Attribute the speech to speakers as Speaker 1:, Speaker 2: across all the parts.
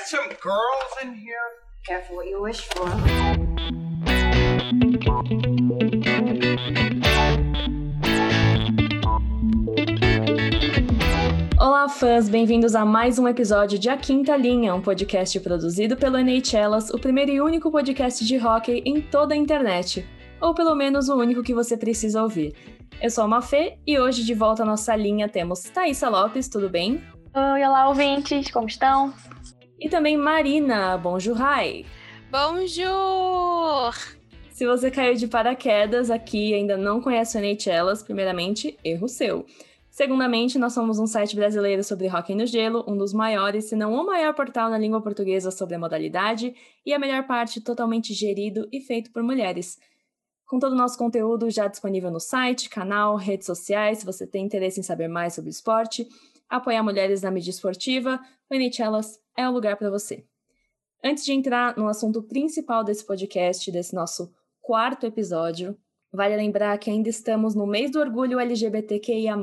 Speaker 1: got some girls in here?
Speaker 2: Careful what you wish for.
Speaker 3: Olá, fãs! Bem-vindos a mais um episódio de A Quinta Linha, um podcast produzido pelo NHLas, o primeiro e único podcast de hockey em toda a internet. Ou pelo menos o único que você precisa ouvir. Eu sou a Mafê e hoje de volta à nossa linha temos Thaisa Lopes, tudo bem?
Speaker 4: Oi, olá, ouvintes, como estão?
Speaker 3: E também Marina, bonjour, hi!
Speaker 5: Bonjour!
Speaker 3: Se você caiu de paraquedas aqui e ainda não conhece o NHLas, primeiramente, erro seu. Segundamente, nós somos um site brasileiro sobre hockey no gelo, um dos maiores, se não o maior portal na língua portuguesa sobre a modalidade e a melhor parte totalmente gerido e feito por mulheres. Com todo o nosso conteúdo já disponível no site, canal, redes sociais, se você tem interesse em saber mais sobre o esporte, apoiar mulheres na mídia esportiva, o NHLas é o lugar para você. Antes de entrar no assunto principal desse podcast, desse nosso quarto episódio, vale lembrar que ainda estamos no mês do orgulho LGBTQIA+,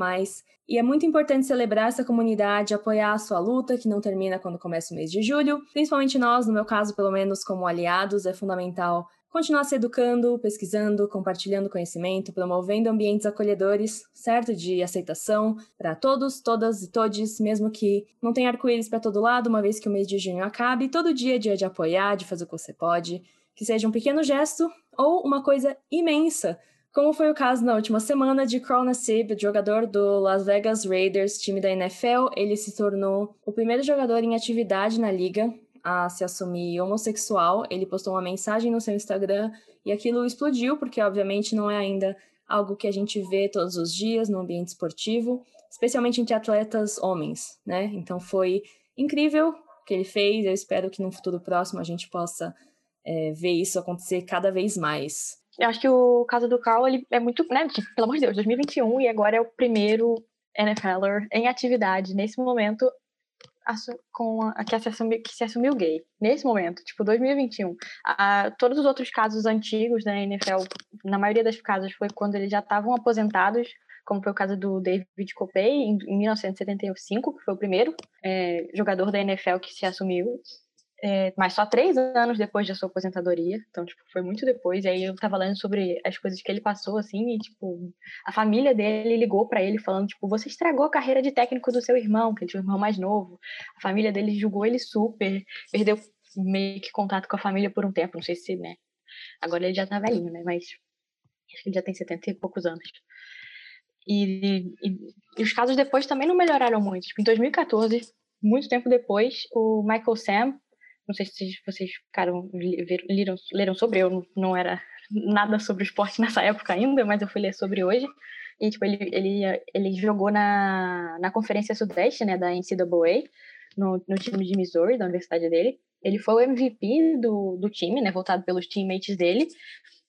Speaker 3: e é muito importante celebrar essa comunidade, apoiar a sua luta, que não termina quando começa o mês de julho. Principalmente nós, no meu caso, pelo menos como aliados, é fundamental continuar se educando, pesquisando, compartilhando conhecimento, promovendo ambientes acolhedores, certo? De aceitação para todos, todas e todes, mesmo que não tenha arco-íris para todo lado, uma vez que o mês de junho acabe, todo dia é dia de apoiar, de fazer o que você pode, que seja um pequeno gesto ou uma coisa imensa, como foi o caso na última semana de Carl Nassib, jogador do Las Vegas Raiders, time da NFL. Ele se tornou o primeiro jogador em atividade na liga a se assumir homossexual. Ele postou uma mensagem no seu Instagram e aquilo explodiu, porque obviamente não é ainda algo que a gente vê todos os dias no ambiente esportivo, especialmente entre atletas homens, né? Então foi incrível o que ele fez. Eu espero que no futuro próximo a gente possa é, ver isso acontecer cada vez mais.
Speaker 4: Eu acho que o caso do Carl, ele é muito, né, tipo, pelo amor de Deus, 2021 e agora é o primeiro NFLer em atividade nesse momento com a, que, se assumiu, que se assumiu gay, nesse momento, tipo, 2021. A, todos os outros casos antigos da NFL, na maioria das casos, foi quando eles já estavam aposentados, como foi o caso do David Copey, em, em 1975, que foi o primeiro é, jogador da NFL que se assumiu é, mas só três anos depois da sua aposentadoria, então, tipo, foi muito depois, e aí eu tava lendo sobre as coisas que ele passou, assim, e, tipo, a família dele ligou para ele falando, tipo, você estragou a carreira de técnico do seu irmão, que ele tinha um irmão mais novo, a família dele julgou ele super, perdeu meio que contato com a família por um tempo, não sei se, né, agora ele já tá velhinho, né, mas acho que ele já tem 70 e poucos anos. E, e, e os casos depois também não melhoraram muito, tipo, em 2014, muito tempo depois, o Michael Sam não sei se vocês ficaram, leram, leram sobre, eu não era nada sobre o esporte nessa época ainda, mas eu fui ler sobre hoje. E, tipo, ele, ele, ele jogou na, na Conferência Sudeste, né, da NCAA, no, no time de Missouri, da universidade dele. Ele foi o MVP do, do time, né, voltado pelos teammates dele.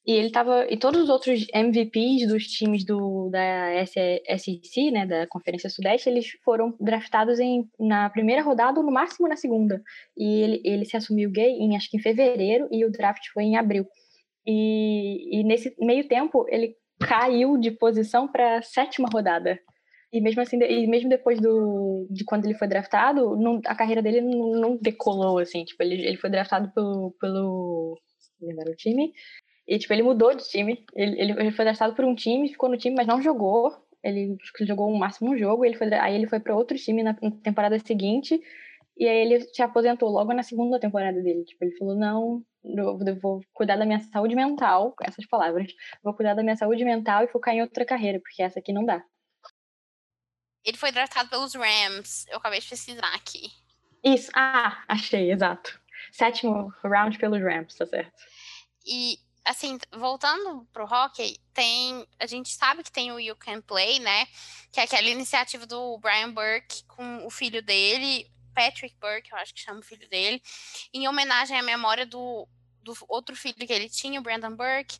Speaker 4: E ele tava. E todos os outros MVPs dos times do, da SEC, né, da Conferência Sudeste, eles foram draftados em, na primeira rodada ou no máximo na segunda. E ele, ele se assumiu gay em acho que em fevereiro e o draft foi em abril. E, e nesse meio tempo ele caiu de posição para sétima rodada. E mesmo assim, e mesmo depois do, de quando ele foi draftado, não, a carreira dele não, não decolou, assim. Tipo, ele, ele foi draftado pelo, pelo lembrar o time, e, tipo, ele mudou de time. Ele, ele, ele foi draftado por um time, ficou no time, mas não jogou. Ele jogou o máximo um jogo. Ele foi, aí ele foi para outro time na temporada seguinte. E aí ele se aposentou logo na segunda temporada dele. Tipo, ele falou, não, eu vou cuidar da minha saúde mental, com essas palavras. Vou cuidar da minha saúde mental e focar em outra carreira, porque essa aqui não dá.
Speaker 5: Ele foi draftado pelos Rams. Eu acabei de pesquisar aqui.
Speaker 4: Isso, ah, achei, exato. Sétimo round pelos Rams, tá certo.
Speaker 5: E assim, voltando pro hockey, tem. A gente sabe que tem o You Can Play, né? Que é aquela iniciativa do Brian Burke com o filho dele, Patrick Burke, eu acho que chama o filho dele, em homenagem à memória do, do outro filho que ele tinha, o Brandon Burke,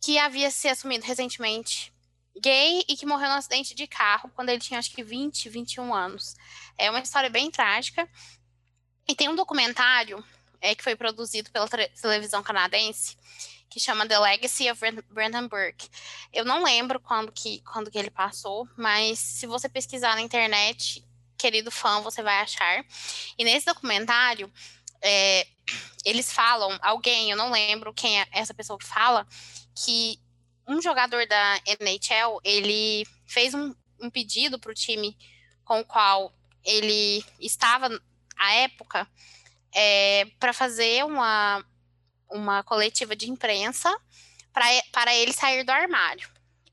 Speaker 5: que havia se assumido recentemente gay e que morreu num acidente de carro quando ele tinha acho que 20, 21 anos. É uma história bem trágica. E tem um documentário é, que foi produzido pela televisão canadense que chama The Legacy of Brandon Burke. Eu não lembro quando que, quando que ele passou, mas se você pesquisar na internet, querido fã, você vai achar. E nesse documentário, é, eles falam, alguém, eu não lembro quem é essa pessoa que fala, que um jogador da NHL, ele fez um, um pedido para o time com o qual ele estava à época é, para fazer uma, uma coletiva de imprensa para ele sair do armário.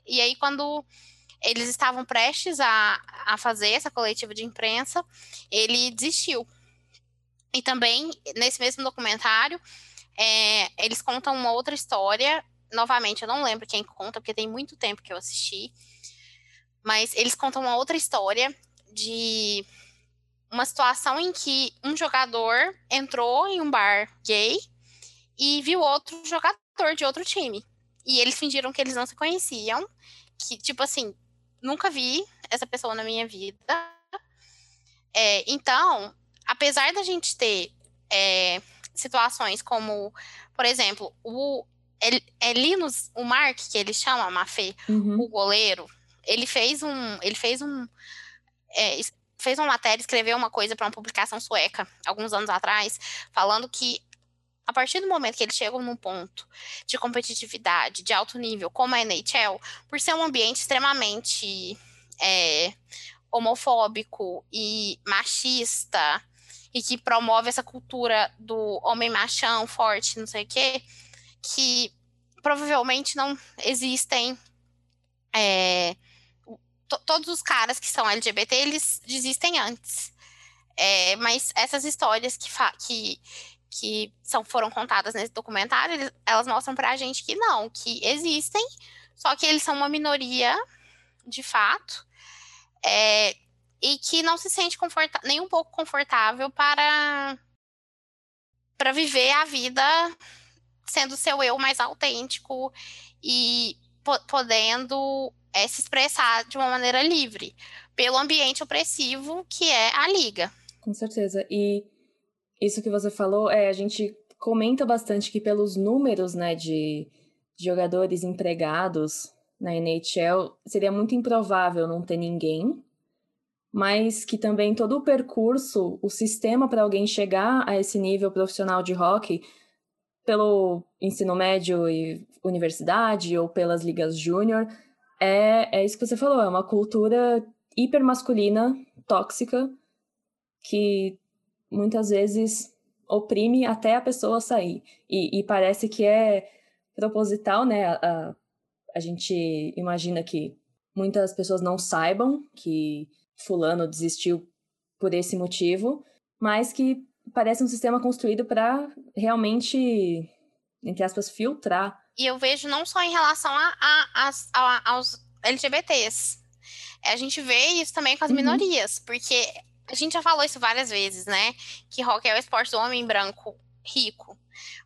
Speaker 5: E aí, quando eles estavam prestes a, a fazer essa coletiva de imprensa, ele desistiu. E também, nesse mesmo documentário, é, eles contam uma outra história. Novamente, eu não lembro quem conta, porque tem muito tempo que eu assisti. Mas eles contam uma outra história de uma situação em que um jogador entrou em um bar gay e viu outro jogador de outro time. E eles fingiram que eles não se conheciam. Que, tipo assim, nunca vi essa pessoa na minha vida. É, então, apesar da gente ter é, situações como, por exemplo, o é Linus, o Mark, que ele chama, Mafê, uhum. o goleiro, ele fez um. Ele fez um. É, fez uma matéria, escreveu uma coisa para uma publicação sueca, alguns anos atrás, falando que a partir do momento que eles chegam num ponto de competitividade de alto nível, como a NHL, por ser um ambiente extremamente é, homofóbico e machista, e que promove essa cultura do homem machão, forte, não sei o quê, que provavelmente não existem. É, todos os caras que são LGBT, eles desistem antes. É, mas essas histórias que, que, que são, foram contadas nesse documentário, elas mostram pra gente que não, que existem, só que eles são uma minoria, de fato, é, e que não se sente nem um pouco confortável para, para viver a vida sendo seu eu mais autêntico e po podendo é, se expressar de uma maneira livre, pelo ambiente opressivo que é a liga.
Speaker 3: Com certeza. E isso que você falou, é, a gente comenta bastante que pelos números, né, de jogadores empregados na NHL, seria muito improvável não ter ninguém, mas que também todo o percurso, o sistema para alguém chegar a esse nível profissional de hockey, pelo ensino médio e universidade ou pelas ligas júnior, é, é isso que você falou, é uma cultura hipermasculina, tóxica, que muitas vezes oprime até a pessoa sair. E, e parece que é proposital, né? A, a, gente imagina que muitas pessoas não saibam que fulano desistiu por esse motivo, mas que parece um sistema construído para realmente, entre aspas, filtrar.
Speaker 5: E eu vejo não só em relação a, a, a, aos LGBTs. A gente vê isso também com as uhum. minorias, porque a gente já falou isso várias vezes, né? Que rock é o esporte do homem branco rico.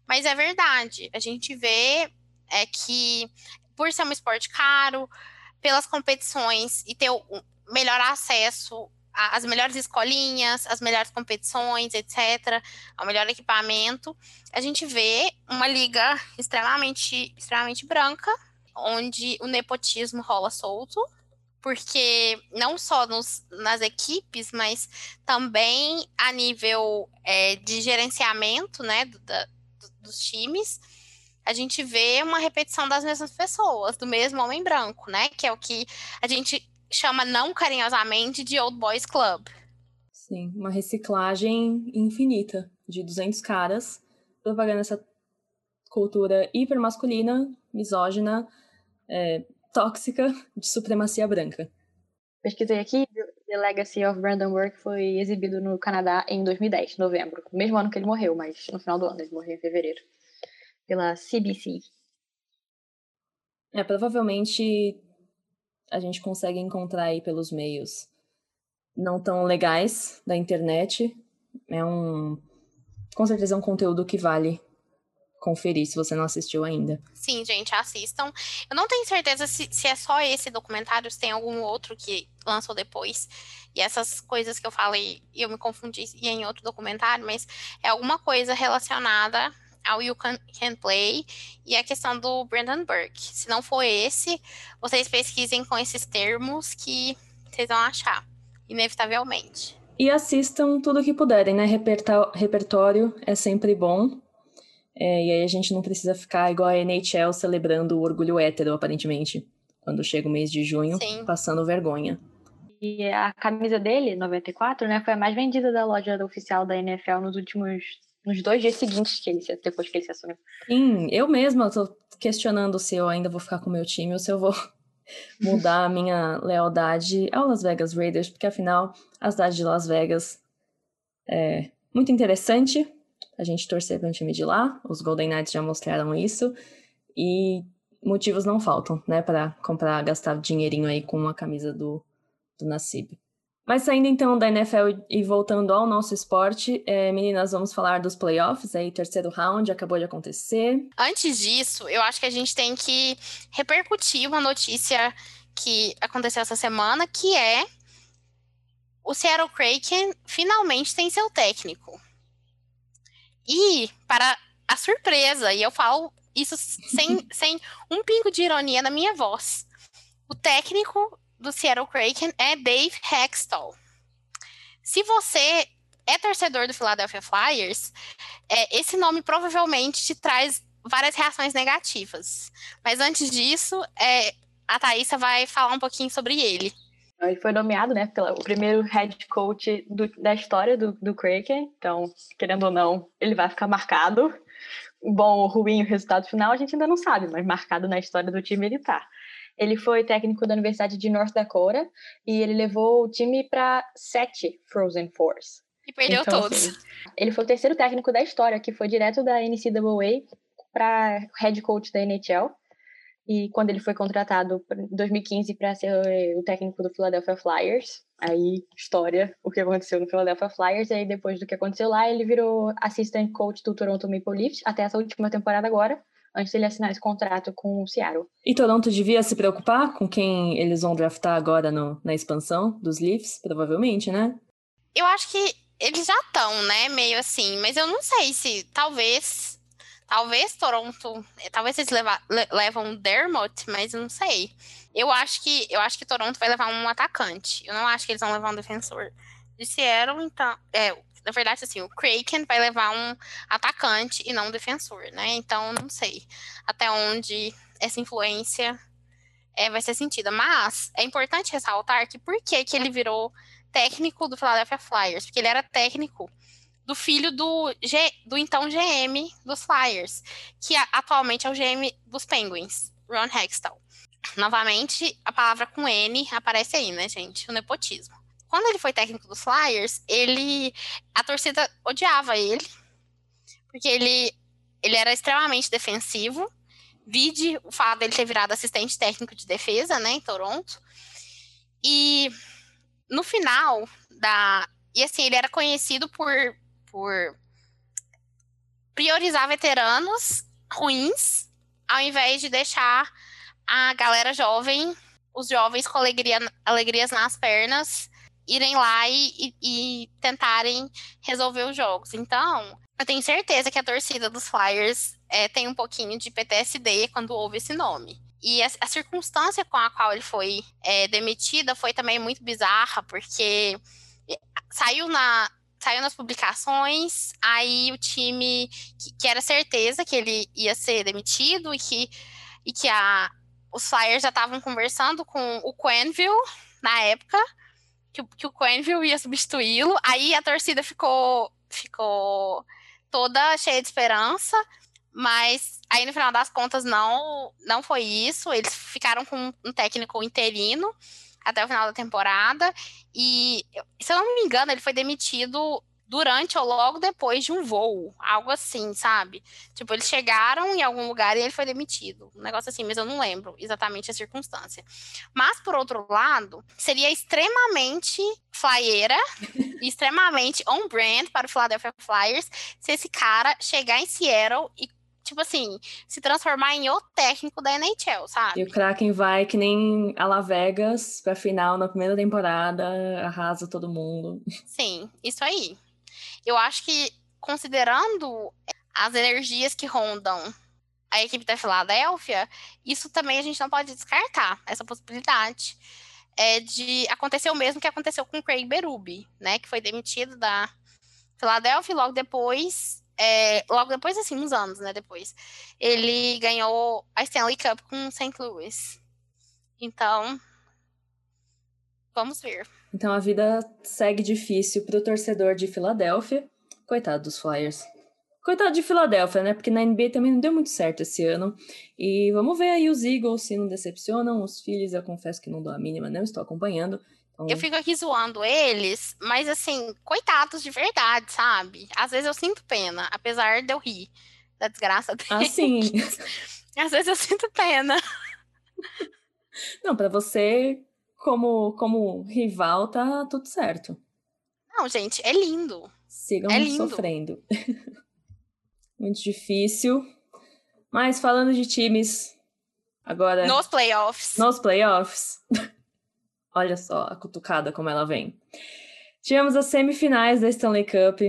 Speaker 5: Mas é verdade. A gente vê é que por ser um esporte caro, pelas competições e ter o melhor acesso às melhores escolinhas, às melhores competições, etc., ao melhor equipamento, a gente vê uma liga extremamente, extremamente branca, onde o nepotismo rola solto, porque não só nos, nas equipes, mas também a nível é, de gerenciamento né, do, da, do, dos times, a gente vê uma repetição das mesmas pessoas, do mesmo homem branco, né? Que é o que a gente chama não carinhosamente de Old Boys Club.
Speaker 3: Sim, uma reciclagem infinita de 200 caras propagando essa cultura hipermasculina, misógina, é, tóxica de supremacia branca.
Speaker 4: Pesquisei aqui, The Legacy of Brandon Burke foi exibido no Canadá em 2010, novembro. Mesmo ano que ele morreu, mas no final do ano, ele morreu em fevereiro. Pela CBC.
Speaker 3: É, provavelmente a gente consegue encontrar aí pelos meios não tão legais da internet. É um. Com certeza é um conteúdo que vale conferir se você não assistiu ainda.
Speaker 5: Sim, gente, assistam. Eu não tenho certeza se, se é só esse documentário, se tem algum outro que lançou depois. E essas coisas que eu falei, eu me confundi em outro documentário, mas é alguma coisa relacionada ao You Can, Can Play e a questão do Brandon Burke. Se não for esse, vocês pesquisem com esses termos que vocês vão achar. inevitavelmente.
Speaker 3: E assistam tudo que puderem, né? Repertório é sempre bom. É, e aí a gente não precisa ficar igual a NHL celebrando o orgulho hétero, aparentemente, quando chega o mês de junho,
Speaker 5: Sim.
Speaker 3: passando vergonha.
Speaker 4: E a camisa dele, 94, né, foi a mais vendida da loja oficial da NFL nos últimos nos dois dias seguintes que ele depois que ele se assumiu.
Speaker 3: Sim, eu mesma tô questionando se eu ainda vou ficar com o meu time ou se eu vou mudar a minha lealdade ao Las Vegas Raiders, porque afinal a cidade de Las Vegas é muito interessante a gente torcer para um time de lá. Os Golden Knights já mostraram isso e motivos não faltam, né, para comprar, gastar dinheirinho aí com uma camisa do do Nassib. Mas saindo então da NFL e voltando ao nosso esporte, é, meninas, vamos falar dos playoffs aí, terceiro round, acabou de acontecer.
Speaker 5: Antes disso, eu acho que a gente tem que repercutir uma notícia que aconteceu essa semana, que é o Seattle Kraken finalmente tem seu técnico. E, para a surpresa, e eu falo isso sem, sem um pingo de ironia na minha voz, o técnico do Seattle Kraken é Dave Hextall. Se você é torcedor do Philadelphia Flyers, é, esse nome provavelmente te traz várias reações negativas. Mas antes disso, é, a Thaisa vai falar um pouquinho sobre ele.
Speaker 4: Ele foi nomeado, né, pelo primeiro head coach do, da história do, do Kraken. Então, querendo ou não, ele vai ficar marcado. Bom ou ruim o resultado final, a gente ainda não sabe, mas marcado na história do time ele tá. Ele foi técnico da Universidade de North Dakota e ele levou o time para sete Frozen Fours.
Speaker 5: E perdeu então, todos. Assim,
Speaker 4: ele foi o terceiro técnico da história que foi direto da NCAA para head coach da NHL. E quando ele foi contratado em 2015 para ser o técnico do Philadelphia Flyers, aí história, o que aconteceu no Philadelphia Flyers, e aí depois do que aconteceu lá, ele virou assistant coach do Toronto Maple Leafs até essa última temporada agora, antes dele assinar esse contrato com o Seattle.
Speaker 3: E Toronto devia se preocupar com quem eles vão draftar agora no, na expansão dos Leafs, provavelmente, né?
Speaker 5: Eu acho que eles já estão, né, meio assim, mas eu não sei se talvez talvez Toronto, talvez eles leva, le, levam Dermot, mas não sei. Eu acho que eu acho que Toronto vai levar um atacante. Eu não acho que eles vão levar um defensor. De então, é, na verdade, assim, o Kraken vai levar um atacante e não um defensor, né? Então, não sei até onde essa influência é, vai ser sentida. Mas é importante ressaltar que por que, que ele virou técnico do Philadelphia Flyers? Porque ele era técnico do filho do, G, do então GM dos Flyers, que atualmente é o GM dos Penguins, Ron Hextall. Novamente, a palavra com N aparece aí, né, gente? O nepotismo. Quando ele foi técnico dos Flyers, ele a torcida odiava ele, porque ele ele era extremamente defensivo. Vide o fato dele ter virado assistente técnico de defesa, né, em Toronto. E no final da e assim, ele era conhecido por por priorizar veteranos ruins, ao invés de deixar a galera jovem, os jovens com alegria, alegrias nas pernas, irem lá e, e, e tentarem resolver os jogos. Então, eu tenho certeza que a torcida dos Flyers é, tem um pouquinho de PTSD quando ouve esse nome. E a, a circunstância com a qual ele foi é, demitida foi também muito bizarra, porque saiu na, saiu nas publicações, aí o time que, que, era certeza que ele ia ser demitido e que, e que a, os Flyers já estavam conversando com o Quenville na época, que, que o Quenville ia substituí-lo. Aí a torcida ficou, ficou toda cheia de esperança, mas aí no final das contas não, não foi isso. Eles ficaram com um técnico interino até o final da temporada. E, se eu não me engano, ele foi demitido durante ou logo depois de um voo, algo assim, sabe? Tipo, eles chegaram em algum lugar e ele foi demitido, um negócio assim, mas eu não lembro exatamente a circunstância. Mas, por outro lado, seria extremamente flyeira, extremamente on-brand para o Philadelphia Flyers se esse cara chegar em Seattle e tipo assim, se transformar em o técnico da NHL, sabe?
Speaker 3: E o Kraken vai que nem a La Vegas pra final na primeira temporada, arrasa todo mundo.
Speaker 5: Sim, isso aí. Eu acho que, considerando as energias que rondam a equipe da Filadélfia, isso também a gente não pode descartar, essa possibilidade. é de acontecer o mesmo que aconteceu com o Craig Berube, né? Que foi demitido da Philadelphia e logo depois, é, logo depois, assim, uns anos, né? Depois, ele ganhou a Stanley Cup com o St. Louis. Então, vamos ver.
Speaker 3: Então a vida segue difícil pro torcedor de Filadélfia. Coitado dos Flyers. Coitado de Filadélfia, né? Porque na NBA também não deu muito certo esse ano. E vamos ver aí os Eagles se não decepcionam. Os Phillies, eu confesso que não dou a mínima, não estou acompanhando.
Speaker 5: Eu fico aqui zoando eles, mas assim, coitados de verdade, sabe? Às vezes eu sinto pena, apesar de eu rir da desgraça deles.
Speaker 3: Ah, sim.
Speaker 5: Às vezes eu sinto pena.
Speaker 3: Não, para você, como, como rival, tá tudo certo.
Speaker 5: Não, gente, é lindo.
Speaker 3: Sigam
Speaker 5: é lindo.
Speaker 3: sofrendo. Muito difícil. Mas falando de times, agora.
Speaker 5: Nos playoffs.
Speaker 3: Nos playoffs. Olha só a cutucada como ela vem. Tivemos as semifinais da Stanley Cup,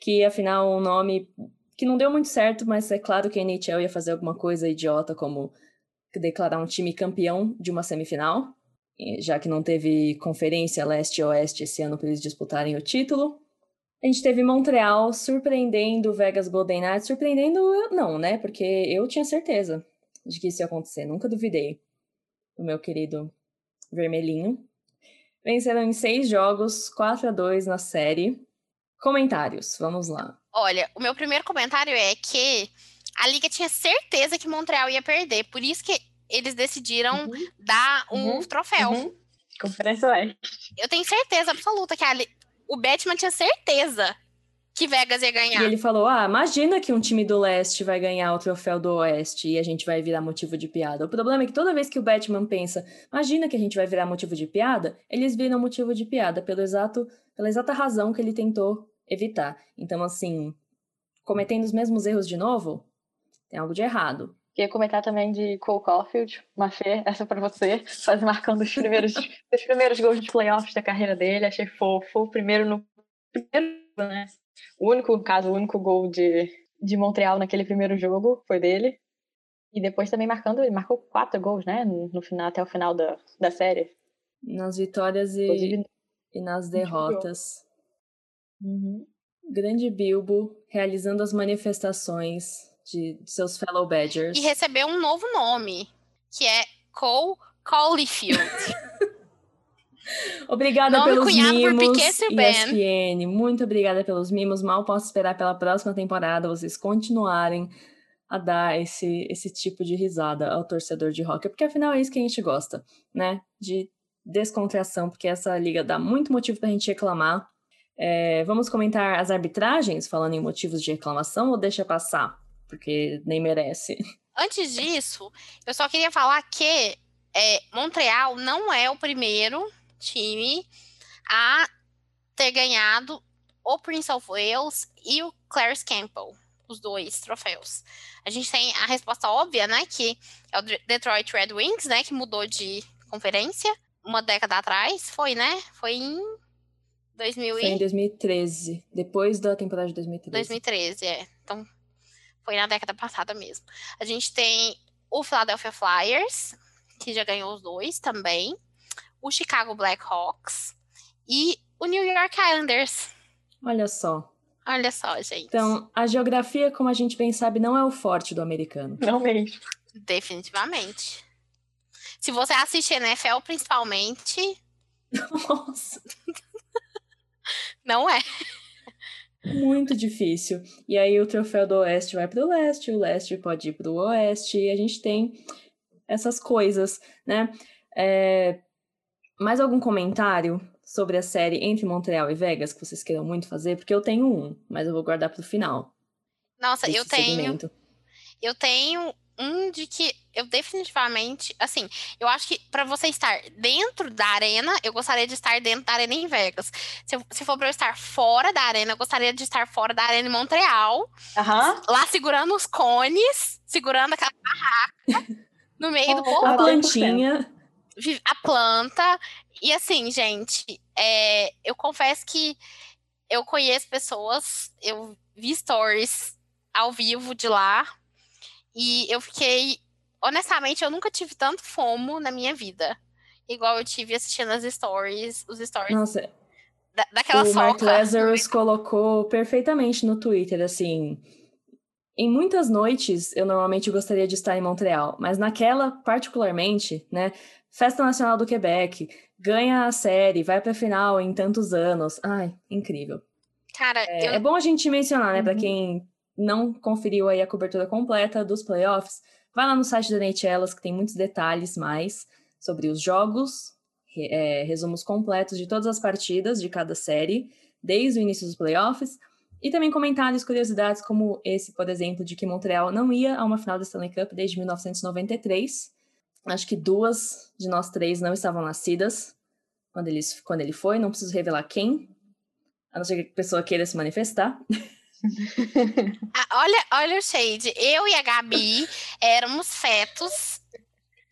Speaker 3: que afinal um nome que não deu muito certo, mas é claro que a NHL ia fazer alguma coisa idiota como declarar um time campeão de uma semifinal, já que não teve conferência leste e oeste esse ano para eles disputarem o título. A gente teve Montreal surpreendendo o Vegas Golden Knights. Surpreendendo, não, né? Porque eu tinha certeza de que isso ia acontecer. Nunca duvidei do meu querido vermelhinho. Venceram em seis jogos, 4 a 2 na série. Comentários, vamos lá.
Speaker 5: Olha, o meu primeiro comentário é que a liga tinha certeza que Montreal ia perder, por isso que eles decidiram
Speaker 4: Uhum.
Speaker 5: dar um
Speaker 4: Uhum.
Speaker 5: troféu.
Speaker 4: Uhum. Conferência Oeste.
Speaker 5: Eu tenho certeza absoluta que a o Batman tinha certeza que Vegas ia ganhar.
Speaker 3: E ele falou: Ah, imagina que um time do leste vai ganhar o troféu do oeste e a gente vai virar motivo de piada. O problema é que toda vez que o Batman pensa, imagina que a gente vai virar motivo de piada, eles viram motivo de piada pelo exato, pela exata razão que ele tentou evitar. Então, assim, cometendo os mesmos erros de novo, tem algo de errado.
Speaker 4: Queria comentar também de Cole Caulfield, Mafê, essa pra você, faz marcando os primeiros, os primeiros gols de playoffs da carreira dele, achei fofo. Primeiro no primeiro, né? O único, no caso, o único gol de, de Montreal naquele primeiro jogo foi dele. E depois também marcando, ele marcou quatro gols, né? No, final, até o final da, da série.
Speaker 3: Nas vitórias e,
Speaker 4: Inclusive.
Speaker 3: e nas derrotas.
Speaker 4: Uhum.
Speaker 3: Grande Bilbo realizando as manifestações de, de seus fellow Badgers.
Speaker 5: E recebeu um novo nome, que é Cole Caulfield.
Speaker 3: Obrigada
Speaker 5: Nome
Speaker 3: pelos
Speaker 5: por
Speaker 3: mimos,
Speaker 5: Subban.
Speaker 3: ESPN. Muito obrigada pelos mimos. Mal posso esperar pela próxima temporada vocês continuarem a dar esse, esse tipo de risada ao torcedor de hockey, porque afinal é isso que a gente gosta, né? De descontração, porque essa liga dá muito motivo pra gente reclamar. É, vamos comentar as arbitragens, falando em motivos de reclamação, ou deixa passar? Porque nem merece.
Speaker 5: Antes disso, eu só queria falar que é, Montreal não é o primeiro time a ter ganhado o Prince of Wales e o Clarence Campbell, os dois troféus. A gente tem a resposta óbvia, né, que é o De- Detroit Red Wings, né, que mudou de conferência uma década atrás, foi, né? Foi em 2000
Speaker 3: Foi em
Speaker 5: e
Speaker 3: 2013, depois da temporada de 2013.
Speaker 5: 2013, é. Então, foi na década passada mesmo. A gente tem o Philadelphia Flyers, que já ganhou os dois também. O Chicago Blackhawks e o New York Islanders.
Speaker 3: Olha só.
Speaker 5: Olha só, gente.
Speaker 3: Então, a geografia, como a gente bem sabe, não é o forte do americano.
Speaker 4: Não mesmo.
Speaker 5: Definitivamente. Se você assiste NFL, principalmente,
Speaker 3: Nossa,
Speaker 5: não é.
Speaker 3: muito difícil. E aí o troféu do oeste vai para o leste, o leste pode ir para o oeste, e a gente tem essas coisas, né? É, Mais algum comentário sobre a série entre Montreal e Vegas que vocês queiram muito fazer? Porque eu tenho um, mas eu vou guardar para o final.
Speaker 5: Nossa, eu
Speaker 3: desse
Speaker 5: tenho.
Speaker 3: segmento.
Speaker 5: Eu tenho um de que eu definitivamente, assim, eu acho que para você estar dentro da arena, eu gostaria de estar dentro da arena em Vegas. Se, eu- se for para eu estar fora da arena, eu gostaria de estar fora da arena em Montreal,
Speaker 4: Aham.
Speaker 5: lá segurando os cones, segurando aquela barraca no meio do povo,
Speaker 3: A
Speaker 4: 100%.
Speaker 3: plantinha.
Speaker 5: A planta. E assim, gente, é, eu confesso que eu conheço pessoas, eu vi stories ao vivo de lá e eu fiquei, honestamente, eu nunca tive tanto fomo na minha vida. igual eu tive assistindo as stories, os stories
Speaker 3: Nossa,
Speaker 5: da, daquela
Speaker 3: o
Speaker 5: soca.
Speaker 3: Mark Lazarus colocou perfeitamente no Twitter, assim. Em muitas noites, eu normalmente gostaria de estar em Montreal, mas naquela, particularmente, né? Festa Nacional do Quebec, ganha a série, vai pra final em tantos anos. Ai, incrível.
Speaker 5: Cara,
Speaker 3: É,
Speaker 5: eu,
Speaker 3: é bom a gente mencionar, né, pra
Speaker 4: Uhum.
Speaker 3: quem não conferiu aí a cobertura completa dos playoffs, vai lá no site da NHLas que tem muitos detalhes mais sobre os jogos, é, resumos completos de todas as partidas de cada série, desde o início dos playoffs, e também comentários, curiosidades como esse, por exemplo, de que Montreal não ia a uma final da Stanley Cup desde 1993. Acho que duas de nós três não estavam nascidas quando, eles, quando ele foi, não preciso revelar quem, a não ser que a pessoa queira se manifestar.
Speaker 5: Ah, olha, olha o shade. Eu e a Gabi éramos fetos.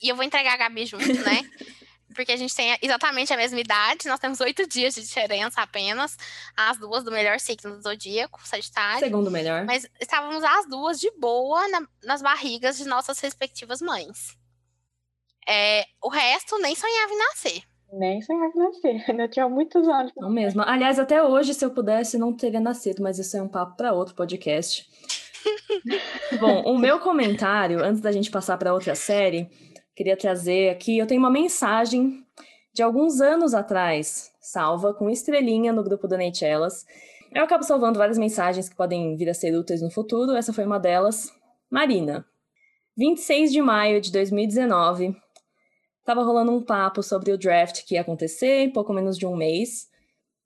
Speaker 5: E eu vou entregar a Gabi junto, né? Porque a gente tem exatamente a mesma idade. Nós temos oito dias de diferença apenas. As duas do melhor signo do zodíaco, Sagitário.
Speaker 3: Segundo melhor.
Speaker 5: Mas estávamos as duas de boa na- nas barrigas de nossas respectivas mães. É, o resto nem sonhava em nascer.
Speaker 4: Nem sonhava nascer. Ainda tinha muitos anos.
Speaker 3: Não mesmo. Aliás, até hoje, se eu pudesse, não teria nascido, mas isso é um papo para outro podcast. Bom, o meu comentário, antes da gente passar para outra série, queria trazer aqui. Eu tenho uma mensagem de alguns anos atrás, salva com estrelinha no grupo da Neitelas. Eu acabo salvando várias mensagens que podem vir a ser úteis no futuro. Essa foi uma delas. Marina, 26 de maio de 2019. Tava rolando um papo sobre o draft que ia acontecer em pouco menos de um mês.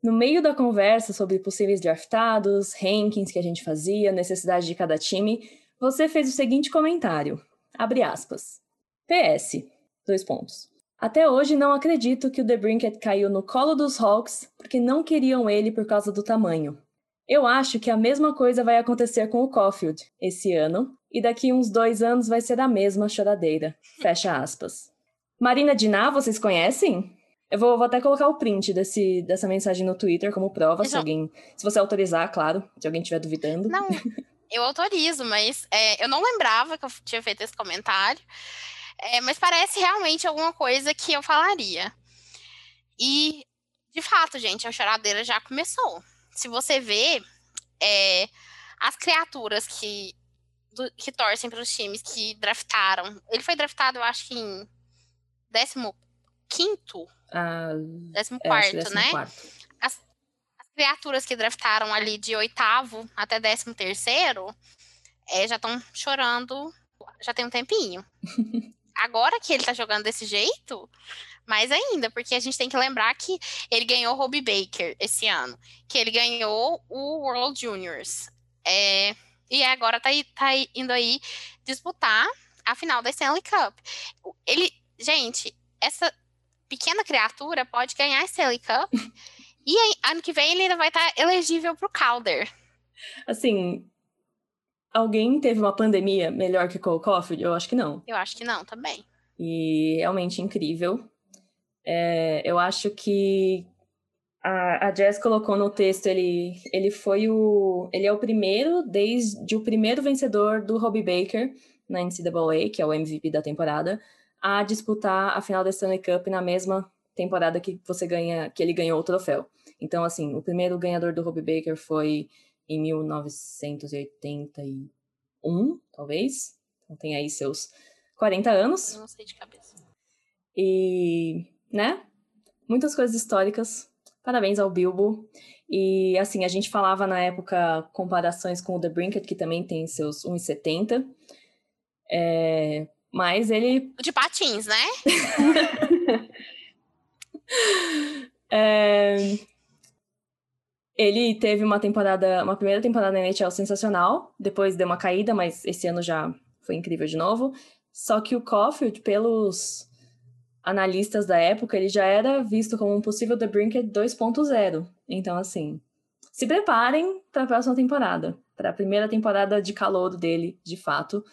Speaker 3: No meio da conversa sobre possíveis draftados, rankings que a gente fazia, necessidade de cada time, você fez o seguinte comentário. Abre aspas. PS. Dois pontos. Até hoje não acredito que o The Brinket caiu no colo dos Hawks porque não queriam ele por causa do tamanho. Eu acho que a mesma coisa vai acontecer com o Caulfield esse ano, e daqui uns dois anos vai ser a mesma choradeira. Fecha aspas. Marina Diná, vocês conhecem? Eu vou, vou até colocar o print desse, dessa mensagem no Twitter como prova, se
Speaker 5: Então-
Speaker 3: alguém. Se você autorizar, claro, se alguém estiver duvidando.
Speaker 5: Não, eu autorizo, mas é, eu não lembrava que eu tinha feito esse comentário. É, mas parece realmente alguma coisa que eu falaria. E, de fato, gente, a choradeira já começou. Se você vê é, as criaturas que, do- que torcem para os times que draftaram. Ele foi draftado, eu acho que em 15
Speaker 3: Ah,
Speaker 5: 14
Speaker 3: é,
Speaker 5: quarto, né?
Speaker 3: 14º.
Speaker 5: as criaturas que draftaram ali de oitavo até décimo terceiro é, já estão chorando já tem um tempinho. Agora que ele tá jogando desse jeito, mais ainda, porque a gente tem que lembrar que ele ganhou o Robbie Baker esse ano, que ele ganhou o World Juniors. É, e agora tá, tá indo aí disputar a final da Stanley Cup. Ele, gente, essa pequena criatura pode ganhar a Stanley Cup e aí, ano que vem ele ainda vai estar elegível pro Calder.
Speaker 3: Assim, alguém teve uma pandemia melhor que Cole Caulfield? Eu acho que não.
Speaker 5: Eu acho que não, também.
Speaker 3: E realmente incrível. É, eu acho que a, a Jess colocou no texto, ele, ele foi o. Ele é o primeiro, desde o primeiro vencedor do Robbie Baker na NCAA, que é o MVP da temporada, a disputar a final da Stanley Cup na mesma temporada que você ganha, que ele ganhou o troféu. Então, assim, o primeiro ganhador do Robbie Baker foi em 1981, talvez. Então tem aí seus 40 anos.
Speaker 5: Eu não sei de cabeça.
Speaker 3: E, né? Muitas coisas históricas. Parabéns ao Bilbo. E, assim, a gente falava na época comparações com o The Brinket, que também tem seus 1,70. É, mas ele
Speaker 5: de patins, né?
Speaker 3: É, Ele teve uma temporada, uma primeira temporada na NHL sensacional, depois deu uma caída, mas esse ano já foi incrível de novo. Só que o Caulfield, pelos analistas da época, ele já era visto como um possível The Brinket 2.0. Então, assim, se preparem para a próxima temporada, para a primeira temporada de calouro dele, de fato.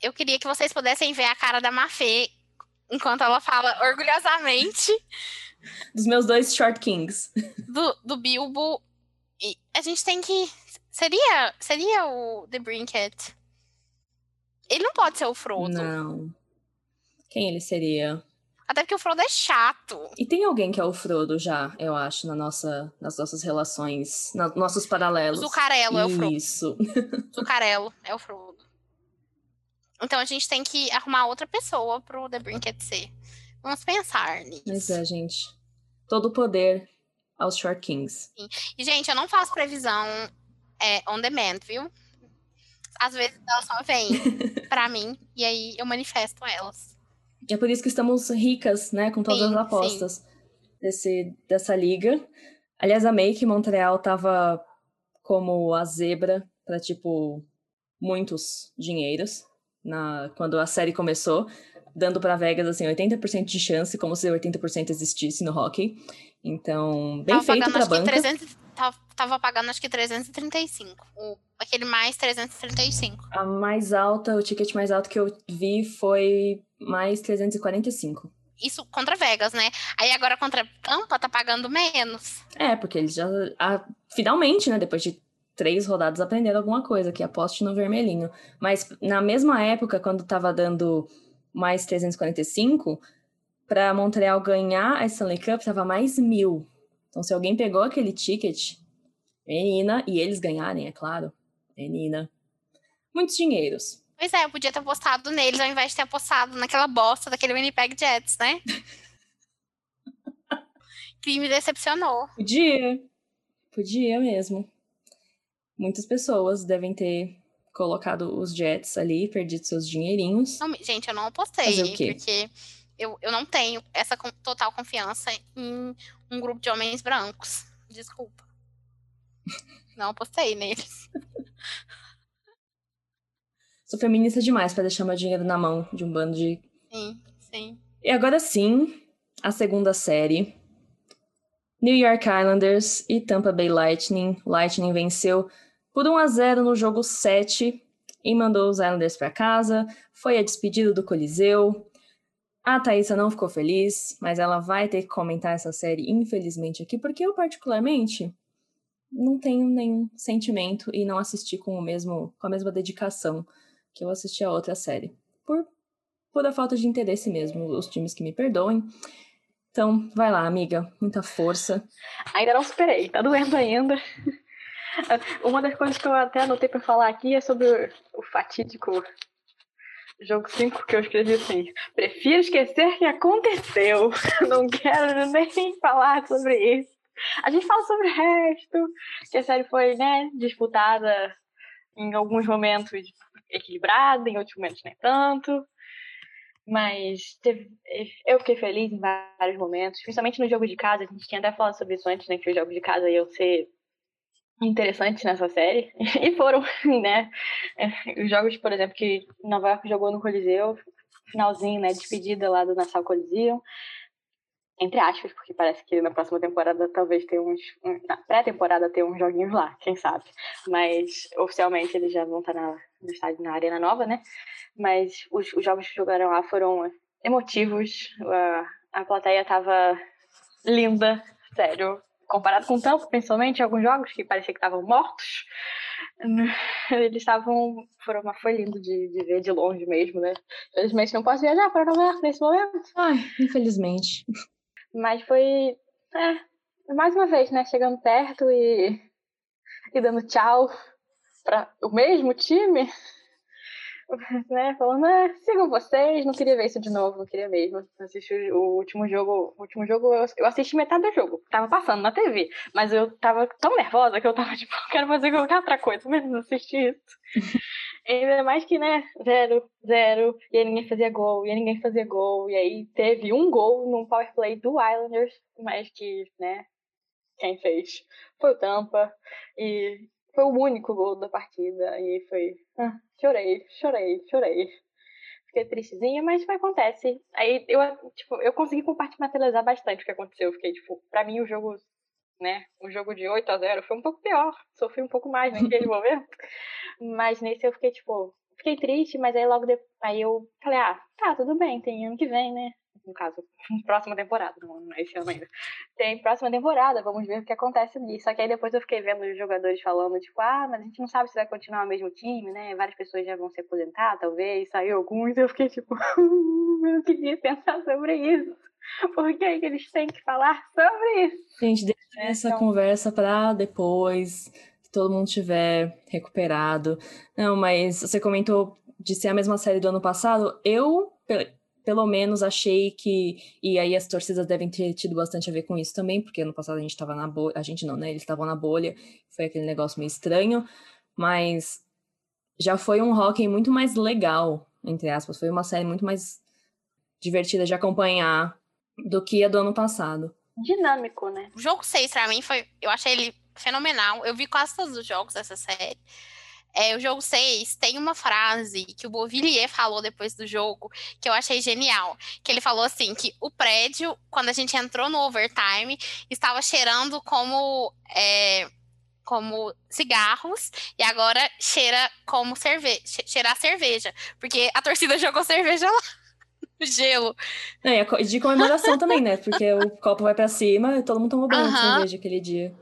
Speaker 5: Eu queria que vocês pudessem ver a cara da Mafê enquanto ela fala orgulhosamente
Speaker 3: Dos meus dois Short Kings.
Speaker 5: do, do Bilbo. E a gente tem que. Seria, seria o The Brinket. Ele não pode ser o Frodo.
Speaker 3: Não. Quem ele seria?
Speaker 5: Até porque o Frodo é chato.
Speaker 3: E tem alguém que é o Frodo já, eu acho, na nossa, nas nossas relações, nos nossos paralelos.
Speaker 5: Zucarelo é o Frodo.
Speaker 3: Isso.
Speaker 5: Zucarelo é o Frodo. Então a gente tem que arrumar outra pessoa pro The Brinket ser. Vamos pensar nisso.
Speaker 3: Mas é, gente. Todo o poder aos Short Kings.
Speaker 5: E, gente, eu não faço previsão é, on demand, viu? Às vezes elas só vêm pra mim e aí eu manifesto elas.
Speaker 3: É por isso que estamos ricas, né, com todas
Speaker 5: Sim,
Speaker 3: as apostas desse, dessa liga. Aliás, amei que Montreal tava como a zebra para tipo muitos dinheiros na quando a série começou, dando para Vegas assim 80% de chance, como se 80% existisse no hockey. Então, bem
Speaker 5: tava
Speaker 3: feito
Speaker 5: que
Speaker 3: banca.
Speaker 5: 300, tava, tava pagando acho que 335. O, aquele mais 335.
Speaker 3: A mais alta, o ticket mais alto que eu vi foi mais 345.
Speaker 5: Isso contra Vegas, né? Aí agora contra Tampa tá pagando menos.
Speaker 3: É, porque eles já. ah, finalmente, né? Depois de três rodadas, aprenderam alguma coisa, que aposte no vermelhinho. Mas na mesma época, quando tava dando mais 345, para Montreal ganhar a Stanley Cup, tava mais mil. Então, se alguém pegou aquele ticket, menina, e eles ganharem, é claro, menina. Muitos dinheiros.
Speaker 5: Pois é, eu podia ter apostado neles ao invés de ter apostado naquela bosta daquele Winnipeg Jets, né? que me decepcionou.
Speaker 3: Podia. Podia mesmo. Muitas pessoas devem ter colocado os Jets ali, perdido seus dinheirinhos.
Speaker 5: Não, gente, eu não apostei, porque eu, eu não tenho essa total confiança em um grupo de homens brancos. Desculpa. Não apostei neles.
Speaker 3: Sou feminista demais pra deixar meu dinheiro na mão de um bando de.
Speaker 5: Sim, sim.
Speaker 3: E agora sim, a segunda série. New York Islanders e Tampa Bay Lightning. Lightning venceu por 1 a 0 no jogo 7 e mandou os Islanders pra casa. Foi a despedida do Coliseu. A Thaísa não ficou feliz, mas ela vai ter que comentar essa série, infelizmente, aqui, porque eu, particularmente, não tenho nenhum sentimento e não assisti com, o mesmo, com a mesma dedicação que eu assisti a outra série. Por pura falta de interesse mesmo, os times que me perdoem. Então, vai lá, amiga, muita força.
Speaker 4: Ainda não superei, tá doendo ainda. Uma das coisas que eu até anotei pra falar aqui é sobre o- o fatídico jogo 5 que eu escrevi assim. Prefiro esquecer que aconteceu. Não quero nem falar sobre isso. A gente fala sobre o resto, que a série foi, né, disputada em alguns momentos equilibrada, em outros momentos nem tanto. Mas teve, eu fiquei feliz em vários momentos, principalmente no jogo de casa. A gente tinha até falado sobre isso antes, né? Que os jogos de casa iam ser interessantes nessa série. E foram, né? É, Os jogos, por exemplo, que Nova York jogou no Coliseu, finalzinho, né? Despedida lá do Nassau Coliseum. Entre aspas, porque parece que na próxima temporada talvez tenha uns. Na pré-temporada ter uns joguinhos lá, quem sabe. Mas oficialmente eles já vão estar na, no estádio, na Arena Nova, né? Mas os, os jogos que jogaram lá foram emotivos. A, a plateia tava linda, sério. Comparado com o Tampa, principalmente, alguns jogos que parecia que estavam mortos. Eles estavam. Foram, mas foi lindo de, de ver de longe mesmo, né? Felizmente não posso viajar para Nova York nesse momento.
Speaker 3: Ai, infelizmente.
Speaker 4: Mas foi. É, mais uma vez, né? Chegando perto e, e dando tchau para o mesmo time. Né, falando, ah, sigam vocês, não queria ver isso de novo, não queria mesmo. Assisti o, último jogo, o último jogo, eu assisti metade do jogo, tava passando na TV, mas eu tava tão nervosa que eu tava tipo, quero fazer qualquer outra coisa, menos assistir isso. Ainda mais que, né, zero, zero, e aí ninguém fazia gol, e aí ninguém fazia gol, e aí teve um gol num power play do Islanders, mas que, né, quem fez foi o Tampa, e foi o único gol da partida, e foi, ah, chorei, chorei, chorei. Fiquei tristezinha, mas acontece. Aí eu, tipo, eu consegui compartimentalizar bastante o que aconteceu, eu fiquei, tipo, pra mim o jogo, né, o jogo de 8 a 0 foi um pouco pior, sofri um pouco mais naquele momento. Mas nesse eu fiquei, tipo, fiquei triste, mas aí logo depois, aí eu falei, ah, tá, tudo bem, tem ano que vem, né? No caso, próxima temporada, não é esse ano ainda. Tem próxima temporada, vamos ver o que acontece ali. Só que aí depois eu fiquei vendo os jogadores falando, tipo, ah, mas a gente não sabe se vai continuar o mesmo time, né? Várias pessoas já vão se aposentar, talvez, saiu alguns, eu fiquei tipo, eu queria pensar sobre isso. Por que, que eles têm que falar sobre isso?
Speaker 3: Gente, deixa essa então... conversa para depois, que todo mundo tiver recuperado. Não, mas você comentou de ser a mesma série do ano passado. Eu, pelo menos, achei que. E aí as torcidas devem ter tido bastante a ver com isso também, porque ano passado a gente estava na bolha. A gente não, né? Eles estavam na bolha. Foi aquele negócio meio estranho. Mas já foi um hockey muito mais legal, entre aspas. Foi uma série muito mais divertida de acompanhar do que a do ano passado.
Speaker 4: Dinâmico, né?
Speaker 5: O jogo 6, pra mim, foi. Eu achei ele fenomenal. Eu vi quase todos os jogos dessa série. É, o jogo 6 tem uma frase que o Bovillier falou depois do jogo que eu achei genial. Que ele falou assim: que o prédio, quando a gente entrou no overtime, estava cheirando como. É, como cigarros e agora cheira como cerveja, cheirar cerveja, porque a torcida jogou cerveja lá. Gelo.
Speaker 3: É, de comemoração também, né? Porque o copo vai para cima e todo mundo tomou banho de cerveja aquele dia.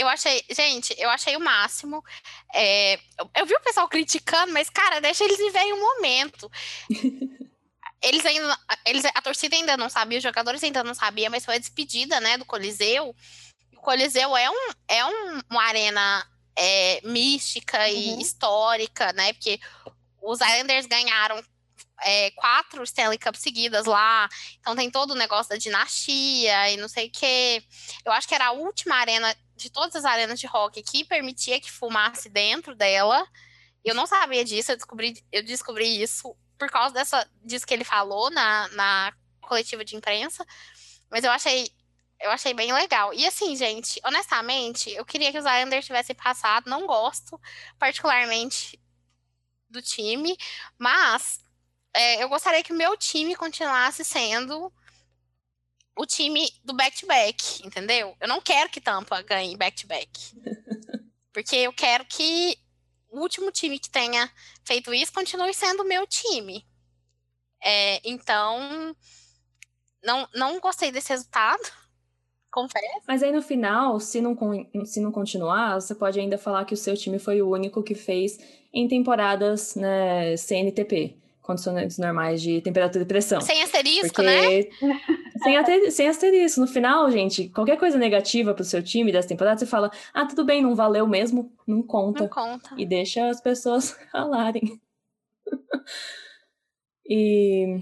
Speaker 5: Eu achei, gente, eu achei o máximo. É, eu, eu vi o pessoal criticando, mas, cara, deixa eles viverem um momento. eles ainda, eles, a torcida ainda não sabia, os jogadores ainda não sabiam, mas foi a despedida, né, do Coliseu. O Coliseu é, um, é um, uma arena é, mística uhum. e histórica, né, porque os Islanders ganharam é, quatro Stanley Cup seguidas lá. Então tem todo o negócio da dinastia e não sei o quê. Eu acho que era a última arena de todas as arenas de hockey que permitia que fumasse dentro dela. Eu não sabia disso, eu descobri, eu descobri isso por causa dessa, disso que ele falou na, na coletiva de imprensa. Mas eu achei eu achei bem legal. E assim, gente, honestamente, eu queria que os Islanders tivessem passado. Não gosto particularmente do time, mas é, eu gostaria que o meu time continuasse sendo o time do back-to-back, entendeu? Eu não quero que Tampa ganhe back-to-back. porque eu quero que o último time que tenha feito isso continue sendo o meu time. É, então, não, não gostei desse resultado. Confesso.
Speaker 3: Mas aí no final, se não, se não continuar, você pode ainda falar que o seu time foi o único que fez em temporadas né, CNTP condições normais de temperatura e pressão.
Speaker 5: Sem asterisco, porque... né?
Speaker 3: sem, ater... sem asterisco. No final, gente, qualquer coisa negativa pro seu time dessa temporada, você fala, ah, tudo bem, não valeu mesmo, não conta.
Speaker 5: Não conta.
Speaker 3: E deixa as pessoas falarem. e...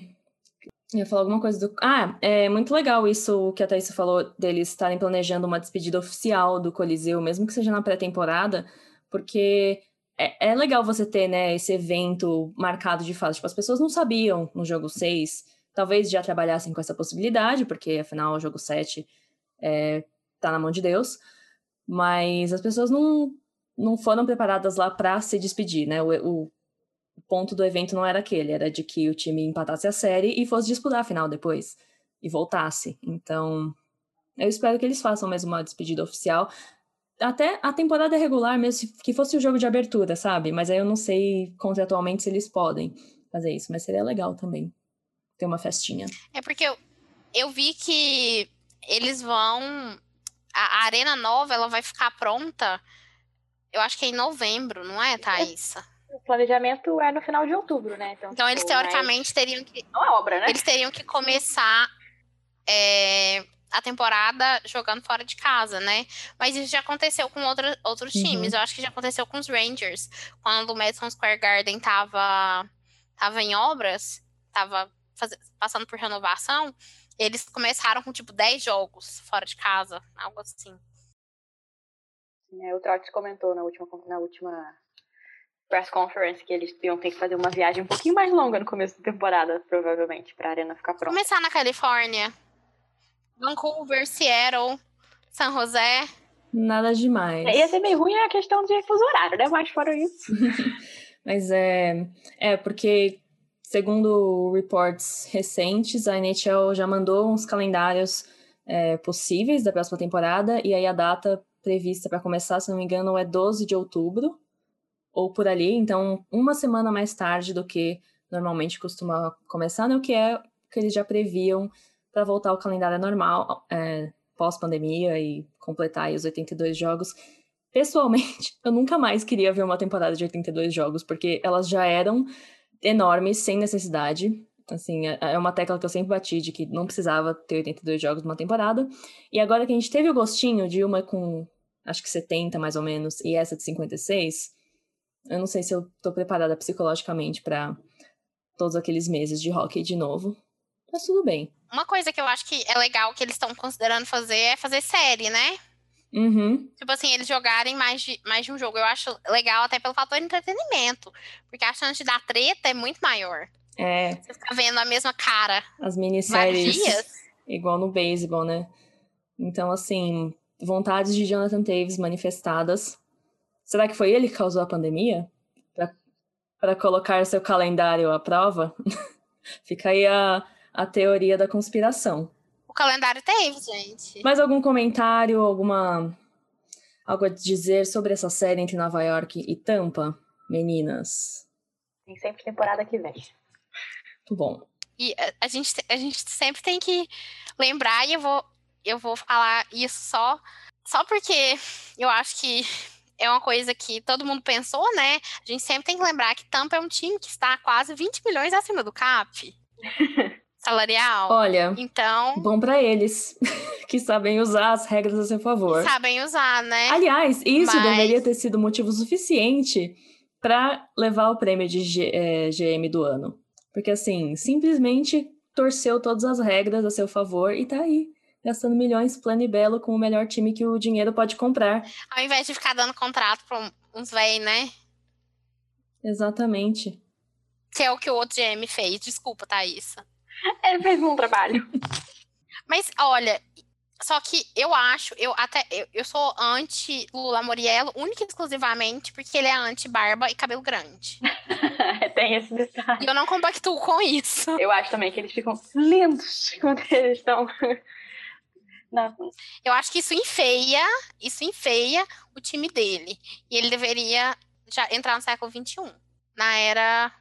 Speaker 3: Eu ia falar alguma coisa do. Ah, é muito legal isso que a Thaís falou deles estarem planejando uma despedida oficial do Coliseu, mesmo que seja na pré-temporada, porque é, é legal você ter, né, esse evento marcado de fato. Tipo, as pessoas não sabiam no jogo 6, talvez já trabalhassem com essa possibilidade, porque afinal o jogo 7 é, tá na mão de Deus, mas as pessoas não, não foram preparadas lá para se despedir, né? O, o, ponto do evento não era aquele, era de que o time empatasse a série e fosse disputar a final depois e voltasse. Então, eu espero que eles façam mesmo uma despedida oficial até a temporada regular mesmo, que fosse o jogo de abertura, sabe? Mas aí eu não sei contratualmente se eles podem fazer isso, mas seria legal também ter uma festinha.
Speaker 5: É porque eu, eu vi que eles vão. A, a Arena Nova ela vai ficar pronta, eu acho que é em novembro, não é, Thaís?
Speaker 4: O planejamento é no final de outubro, né?
Speaker 5: Então, então eles tipo, teoricamente teriam que.
Speaker 4: Não é obra, né?
Speaker 5: Eles teriam que começar. É, a temporada jogando fora de casa, né? Mas isso já aconteceu com outra, outros uhum. times. Eu acho que já aconteceu com os Rangers. Quando o Madison Square Garden tava, tava em obras, tava faz, passando por renovação, eles começaram com tipo 10 jogos fora de casa, algo assim.
Speaker 4: É, o Trotz comentou na última, na última press conference que eles iam ter que fazer uma viagem um pouquinho mais longa no começo da temporada, provavelmente, para a arena ficar pronta.
Speaker 5: Começar na Califórnia. Vancouver, Seattle, San José.
Speaker 3: Nada demais.
Speaker 4: É, ia ser meio ruim a questão de fuso horário, né? Mas fora isso.
Speaker 3: Mas é, é porque, segundo reports recentes, a NHL já mandou uns calendários é, possíveis da próxima temporada, e aí a data prevista para começar, se não me engano, é 12 de outubro, ou por ali, então uma semana mais tarde do que normalmente costuma começar, né? O que é que eles já previam para voltar ao calendário normal, é, pós-pandemia e completar os 82 jogos. Pessoalmente, eu nunca mais queria ver uma temporada de 82 jogos, porque elas já eram enormes, sem necessidade. Assim, é, é uma tecla que eu sempre bati de que não precisava ter 82 jogos numa temporada. E agora que a gente teve o gostinho de uma com, acho que 70 mais ou menos, e essa de 56, eu não sei se eu tô preparada psicologicamente para todos aqueles meses de hockey de novo. Mas tudo bem.
Speaker 5: Uma coisa que eu acho que é legal que eles estão considerando fazer é fazer série, né?
Speaker 3: Uhum.
Speaker 5: Tipo assim, eles jogarem mais de, mais de um jogo. Eu acho legal até pelo fator de entretenimento. Porque a chance de dar treta é muito maior.
Speaker 3: É.
Speaker 5: Você fica vendo a mesma cara.
Speaker 3: As minisséries. Igual no beisebol, né? Então, assim, vontades de Jonathan Taves manifestadas. Será que foi ele que causou a pandemia? Para colocar seu calendário à prova? Fica aí a, a teoria da conspiração.
Speaker 5: O calendário teve, gente.
Speaker 3: Mais algum comentário, alguma algo a dizer sobre essa série entre Nova York e Tampa, meninas?
Speaker 4: Tem sempre temporada que vem.
Speaker 3: Muito bom.
Speaker 5: E a, a, gente, a gente sempre tem que lembrar, e eu vou, eu vou falar isso só, só porque eu acho que é uma coisa que todo mundo pensou, né? A gente sempre tem que lembrar que Tampa é um time que está quase 20 milhões acima do cap. salarial.
Speaker 3: Olha,
Speaker 5: então,
Speaker 3: bom para eles que sabem usar as regras a seu favor.
Speaker 5: Sabem usar, né?
Speaker 3: Aliás, isso
Speaker 5: Mas...
Speaker 3: deveria ter sido motivo suficiente para levar o prêmio de G é, GM do ano. Porque assim, simplesmente torceu todas as regras a seu favor e tá aí. Gastando milhões, plano e belo, com o melhor time que o dinheiro pode comprar.
Speaker 5: Ao invés de ficar dando contrato pra uns véi, né?
Speaker 3: Exatamente.
Speaker 5: Que é o que o outro GM fez. Desculpa, Thaís.
Speaker 4: Ele fez um trabalho.
Speaker 5: Mas, olha, só que eu acho, eu até eu, eu sou anti Lula Moriello, única e exclusivamente porque ele é anti barba e cabelo grande.
Speaker 4: Tem esse detalhe.
Speaker 5: E eu não compactuo com isso.
Speaker 4: Eu acho também que eles ficam lindos quando eles estão. Não.
Speaker 5: Eu acho que isso enfeia, isso enfeia o time dele. E ele deveria já entrar no século XXI, na era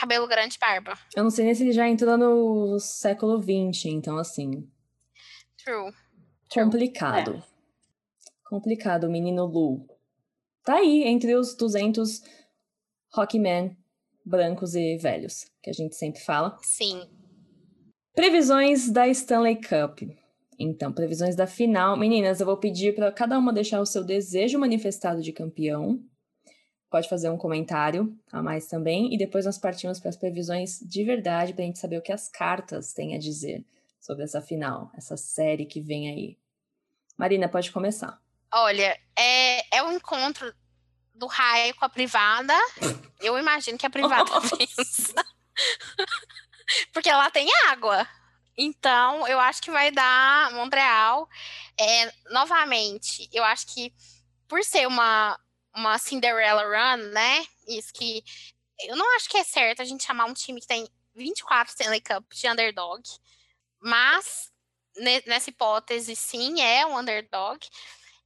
Speaker 5: cabelo grande e barba.
Speaker 3: Eu não sei nem se ele já entrou no século XX, então assim.
Speaker 5: True.
Speaker 3: Complicado. É. Complicado, menino Lu. Tá aí, entre os 200 Rockman brancos e velhos, que a gente sempre fala.
Speaker 5: Sim.
Speaker 3: Previsões da Stanley Cup. Então, previsões da final. Meninas, eu vou pedir para cada uma deixar o seu desejo manifestado de campeão. Pode fazer um comentário a mais também. E depois nós partimos para as previsões de verdade, para a gente saber o que as cartas têm a dizer sobre essa final, essa série que vem aí. Marina, pode começar.
Speaker 5: Olha, é, é o um encontro do raio com a privada. Eu imagino que a privada pensa. Porque lá tem água. Então, eu acho que vai dar Montreal. É, novamente, eu acho que por ser uma, uma Cinderella Run, né? Isso que eu não acho que é certo a gente chamar um time que tem 24 Stanley Cup de underdog. Mas, nessa hipótese, sim, é um underdog.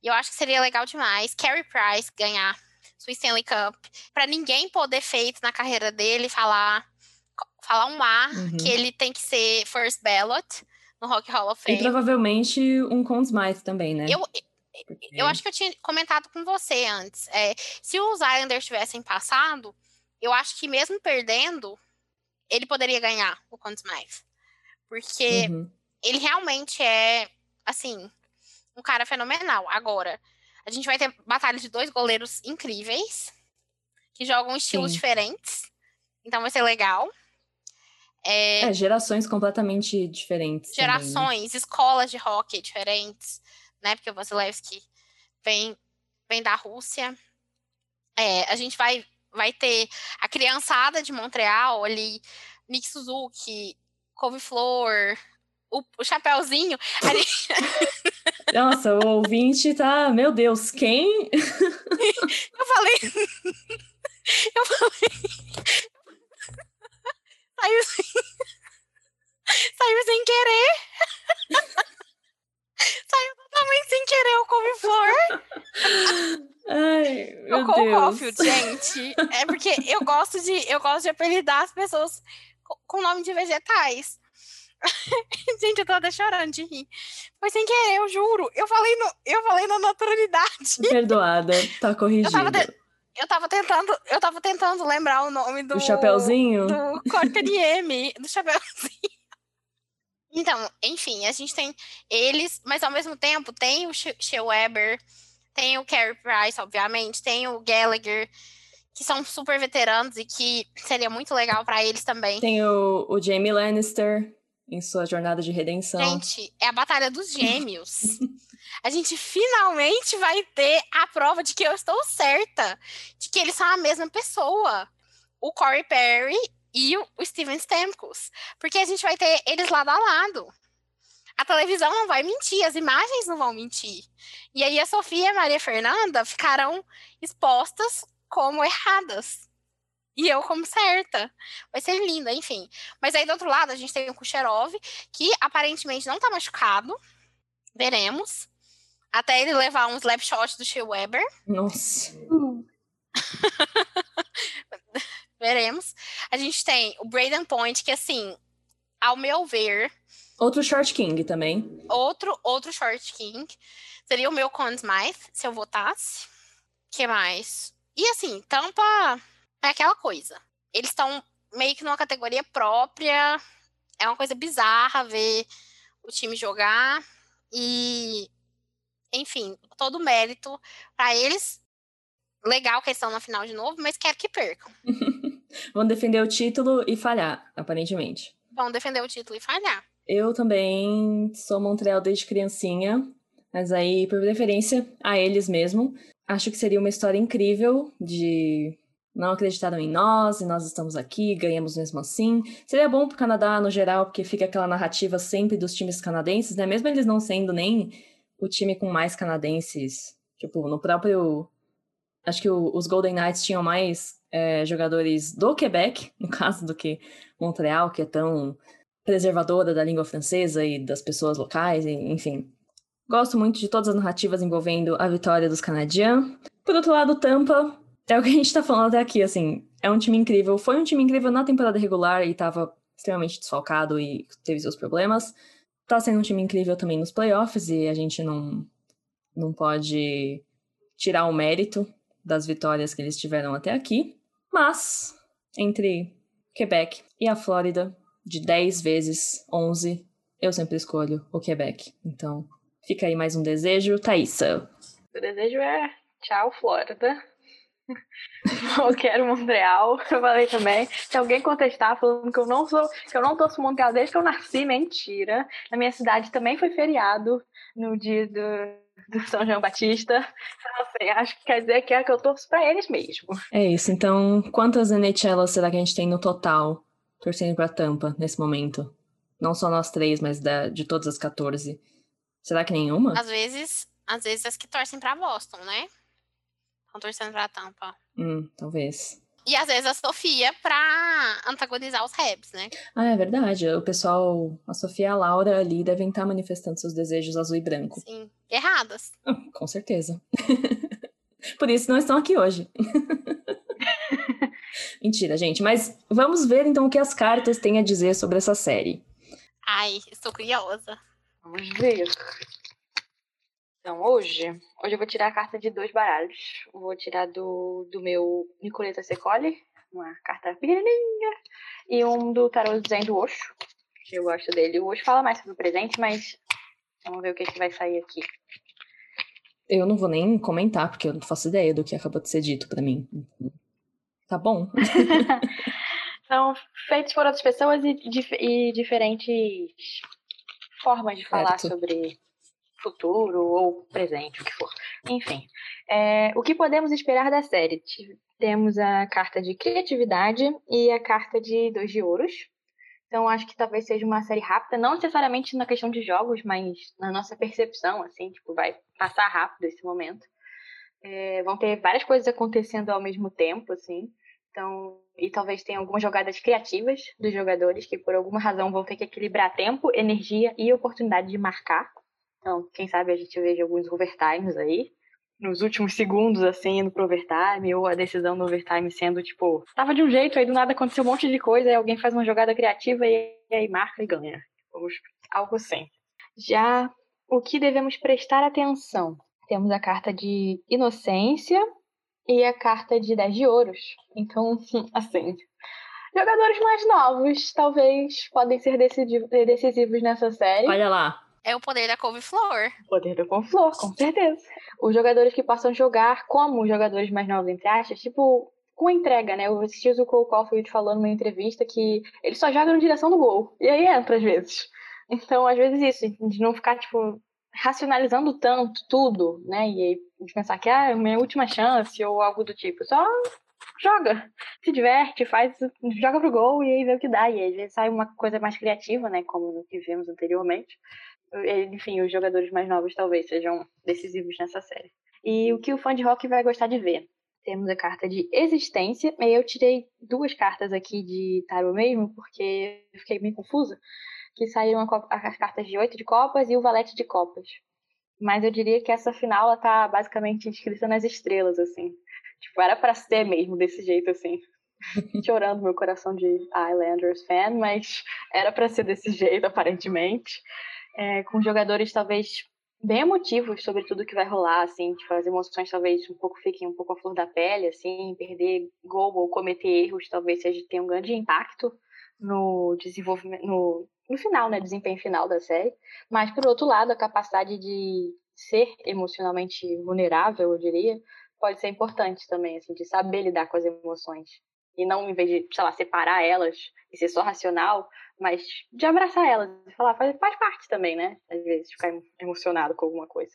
Speaker 5: E eu acho que seria legal demais Carey Price ganhar sua Stanley Cup. para ninguém poder feito na carreira dele falar falar um A, uhum. que ele tem que ser first ballot no Rock Hall of Fame.
Speaker 3: E provavelmente um Conn Smythe também, né?
Speaker 5: Eu, Porque... eu acho que eu tinha comentado com você antes. É, se os Islanders tivessem passado, eu acho que mesmo perdendo, ele poderia ganhar o Conn Smythe. Porque uhum. ele realmente é, assim, um cara fenomenal. Agora, a gente vai ter batalha de dois goleiros incríveis, que jogam estilos Sim. diferentes. Então vai ser legal.
Speaker 3: É, é gerações completamente diferentes.
Speaker 5: Gerações, também, né? escolas de hockey diferentes, né? Porque o Vasilevski vem, vem da Rússia. É, a gente vai, vai ter a criançada de Montreal ali, Nick Suzuki, couve-flor, o, o chapéuzinho. Ali...
Speaker 3: Nossa, o ouvinte tá. Meu Deus, quem?
Speaker 5: Eu falei. Eu falei. Saiu sem. Saiu sem querer. Saiu totalmente sem querer o couve-flor.
Speaker 3: Ai, meu
Speaker 5: o Cole Caulfield, gente. É porque eu gosto de eu gosto de apelidar as pessoas com nome de vegetais. Gente, eu tô até chorando de rir. Foi sem querer, eu juro. Eu falei, no, eu falei na naturalidade.
Speaker 3: Perdoada, tá corrigida.
Speaker 5: Eu tava, te- eu tava tentando, eu tava tentando lembrar o nome do
Speaker 3: O chapeuzinho?
Speaker 5: do Código de M, do chapeuzinho. Então, enfim, a gente tem eles, mas ao mesmo tempo tem o Shea Weber, tem o Carey Price, obviamente, tem o Gallagher, que são super veteranos e que seria muito legal pra eles também.
Speaker 3: Tem o, o Jamie Lannister em sua jornada de redenção.
Speaker 5: Gente, é a batalha dos gêmeos. a gente finalmente vai ter a prova de que eu estou certa, de que eles são a mesma pessoa. O Corey Perry e o Steven Stamkos. Porque a gente vai ter eles lado a lado. A televisão não vai mentir, as imagens não vão mentir. E aí a Sofia e a Maria Fernanda ficarão expostas como erradas. E eu como certa. Vai ser linda, enfim. Mas aí do outro lado a gente tem o Kucherov, que aparentemente não tá machucado. Veremos. Até ele levar um slap shot do Shea Weber.
Speaker 3: Nossa.
Speaker 5: Veremos. A gente tem o Braden Point, que assim, ao meu ver,
Speaker 3: Outro Short King também.
Speaker 5: outro outro short king seria o meu Conn Smythe, se eu votasse. que mais? E assim, Tampa é aquela coisa. Eles estão meio que numa categoria própria. É uma coisa bizarra ver o time jogar e enfim, todo mérito para eles. Legal que eles estão na final de novo, mas quero que percam.
Speaker 3: Vão defender o título e falhar, aparentemente.
Speaker 5: Vão defender o título e falhar.
Speaker 3: Eu também sou Montreal desde criancinha, mas aí, por preferência, a eles mesmo. Acho que seria uma história incrível de não acreditaram em nós e nós estamos aqui, ganhamos mesmo assim. Seria bom pro Canadá no geral, porque fica aquela narrativa sempre dos times canadenses, né? Mesmo eles não sendo nem o time com mais canadenses. Tipo, no próprio. Acho que o- os Golden Knights tinham mais é, jogadores do Quebec, no caso, do que Montreal, que é tão preservadora da língua francesa e das pessoas locais, enfim. Gosto muito de todas as narrativas envolvendo a vitória dos canadianos. Por outro lado, Tampa é o que a gente tá falando até aqui, assim. É um time incrível. Foi um time incrível na temporada regular e tava extremamente desfalcado e teve seus problemas. Tá sendo um time incrível também nos playoffs e a gente não, não pode tirar o mérito das vitórias que eles tiveram até aqui. Mas, entre Quebec e a Flórida, de 10 vezes 11, eu sempre escolho o Quebec. Então, fica aí mais um desejo. Thaísa.
Speaker 4: O desejo é tchau, Flórida. eu quero Montreal. Eu falei também. Se alguém contestar falando que eu não sou, que eu não torço Montreal desde que eu nasci, mentira. Na minha cidade também foi feriado no dia do, do São João Batista. Então, assim, acho que quer dizer que é que eu torço pra eles mesmo.
Speaker 3: É isso. Então, quantas NHLs será que a gente tem no total torcendo pra Tampa nesse momento? Não só nós três, mas da, de todas as 14. Será que nenhuma?
Speaker 5: Às vezes, às vezes as que torcem pra Boston, né? Estão torcendo pra Tampa.
Speaker 3: Hum, talvez.
Speaker 5: E às vezes a Sofia pra antagonizar os Rebs, né?
Speaker 3: Ah, é verdade. O pessoal, a Sofia e a Laura ali devem estar manifestando seus desejos azul e branco.
Speaker 5: Sim. Erradas.
Speaker 3: Com certeza. Por isso não estão aqui hoje. Mentira, gente. Mas vamos ver então o que as cartas têm a dizer sobre essa série.
Speaker 5: Ai, estou curiosa.
Speaker 4: Vamos ver. Então, hoje, hoje eu vou tirar a carta de dois baralhos. Vou tirar do, do meu Nicoleta Secoli, uma carta pequenininha, e um do tarô Zen do Osho, que eu gosto dele. O Osho fala mais sobre o presente, mas vamos ver o que, que vai sair aqui.
Speaker 3: Eu não vou nem comentar, porque eu não faço ideia do que acabou de ser dito pra mim. Tá bom?
Speaker 4: São feitos por outras pessoas e, dif- e diferentes formas de falar
Speaker 3: Certo.
Speaker 4: sobre futuro ou presente, o que for. Enfim, é, o que podemos esperar da série? Temos a carta de criatividade e a carta de dois de ouros. Então, acho que talvez seja uma série rápida, não necessariamente na questão de jogos, mas na nossa percepção, assim, tipo, vai passar rápido esse momento. É, vão ter várias coisas acontecendo ao mesmo tempo, assim. Então, e talvez tenha algumas jogadas criativas dos jogadores que por alguma razão vão ter que equilibrar tempo, energia e oportunidade de marcar. Então, quem sabe a gente veja alguns overtimes aí. Nos últimos segundos, assim, indo pro overtime, ou a decisão do overtime sendo, tipo, tava de um jeito, aí do nada aconteceu um monte de coisa, aí alguém faz uma jogada criativa e, aí marca e ganha. Algo assim. Já o que devemos prestar atenção? Temos a carta de inocência e a carta de 10 de ouros. Então, assim, jogadores mais novos talvez podem ser decisivos nessa série.
Speaker 3: Olha lá.
Speaker 5: É o poder da couve-flor.
Speaker 4: Poder da couve-flor, com certeza. Os jogadores que possam jogar como jogadores mais novos, entre aspas, tipo, com entrega, né? Eu assisti o Cole Caulfield falando numa entrevista que ele só joga na direção do gol. E aí entra, às vezes. Então, às vezes, isso, de não ficar, tipo, racionalizando tanto tudo, né? E aí, de pensar que ah, é minha última chance ou algo do tipo. Só joga, se diverte, faz, joga pro gol e aí vê o que dá. E aí, às vezes sai uma coisa mais criativa, né? Como que vimos anteriormente enfim, os jogadores mais novos talvez sejam decisivos nessa série. E o que o fã de rock vai gostar de ver? Temos a carta de existência, e eu tirei duas cartas aqui de tarot mesmo, porque eu fiquei meio confusa, que saíram as cartas de oito de copas e o valete de copas. Mas eu diria que essa final ela tá basicamente escrita nas estrelas, assim. Tipo, era para ser mesmo desse jeito, assim. Chorando meu coração de Islanders fan, mas era para ser desse jeito, aparentemente é, com jogadores talvez bem emotivos sobre tudo que vai rolar, assim, tipo, as emoções talvez um pouco fiquem um pouco à flor da pele, assim, perder gol ou cometer erros talvez seja tenha um grande impacto no desenvolvimento, no, no final, né, desempenho final da série, mas por outro lado, a capacidade de ser emocionalmente vulnerável, eu diria, pode ser importante também, assim, de saber lidar com as emoções e não em vez de, sei lá, separar elas e ser só racional, mas de abraçar elas e falar, faz, faz parte também, né? Às vezes, ficar emocionado com alguma coisa.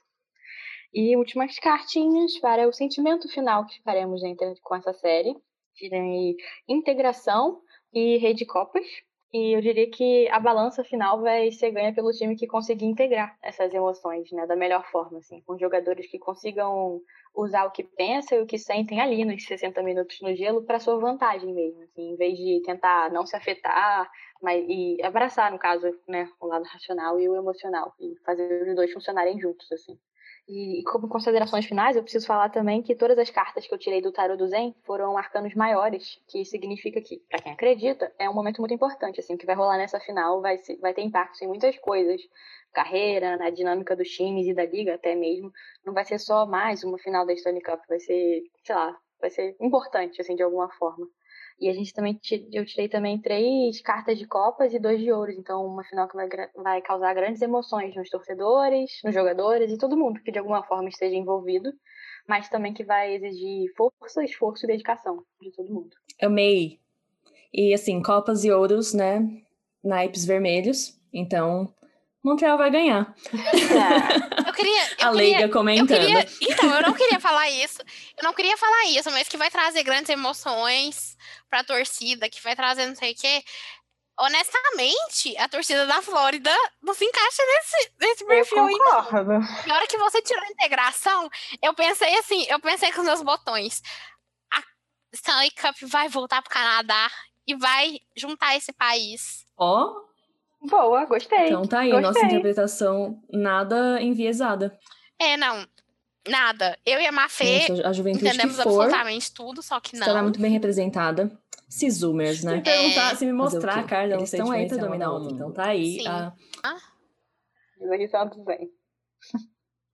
Speaker 4: E últimas cartinhas para o sentimento final que faremos com essa série. Tirei integração e rede copas. E eu diria que a balança final vai ser ganha pelo time que conseguir integrar essas emoções, né, da melhor forma, assim, com jogadores que consigam usar o que pensam e o que sentem ali nos 60 minutos no gelo para sua vantagem mesmo, assim, em vez de tentar não se afetar, mas e abraçar, no caso, né, o lado racional e o emocional e fazer os dois funcionarem juntos, assim. E como considerações finais, eu preciso falar também que todas as cartas que eu tirei do tarot do Zen foram arcanos maiores, que significa que, para quem acredita, é um momento muito importante, assim, que vai rolar nessa final vai, vai ter impacto em muitas coisas, carreira, na dinâmica dos times e da liga até mesmo. Não vai ser só mais uma final da Stanley Cup, vai ser, sei lá, vai ser importante, assim, de alguma forma. E a gente também, eu tirei também três cartas de copas e dois de ouros. Então, uma final que vai, vai causar grandes emoções nos torcedores, nos jogadores e todo mundo que de alguma forma esteja envolvido. Mas também que vai exigir força, esforço e dedicação de todo mundo.
Speaker 3: Amei. E assim, copas e ouros, né? Naipes vermelhos. Então, Montreal vai ganhar.
Speaker 5: É. Queria. Eu
Speaker 3: a Leiga
Speaker 5: queria,
Speaker 3: comentando.
Speaker 5: Eu queria, então, eu não queria falar isso. Eu não queria falar isso, mas que vai trazer grandes emoções pra torcida, que vai trazer não sei o quê. Honestamente, a torcida da Flórida não se encaixa nesse, nesse perfil
Speaker 4: eu concordo.
Speaker 5: aí. Na hora que você tirou a integração, eu pensei assim, eu pensei com os meus botões. A Stanley Cup vai voltar pro Canadá e vai juntar esse país.
Speaker 3: Ó, oh,
Speaker 4: Boa, gostei.
Speaker 3: Então tá aí,
Speaker 4: gostei.
Speaker 3: nossa interpretação nada enviesada.
Speaker 5: É, não. Nada. Eu e a Mafê
Speaker 3: Gente, a juventude
Speaker 5: entendemos
Speaker 3: que for,
Speaker 5: absolutamente tudo, só que não.
Speaker 3: Estará muito bem representada. Se zoomers, né?
Speaker 2: Se me perguntar, se me mostrar a carta,
Speaker 3: eles estão aí pra dominar o mundo. Então tá aí.
Speaker 5: Sim.
Speaker 3: A...
Speaker 4: bem.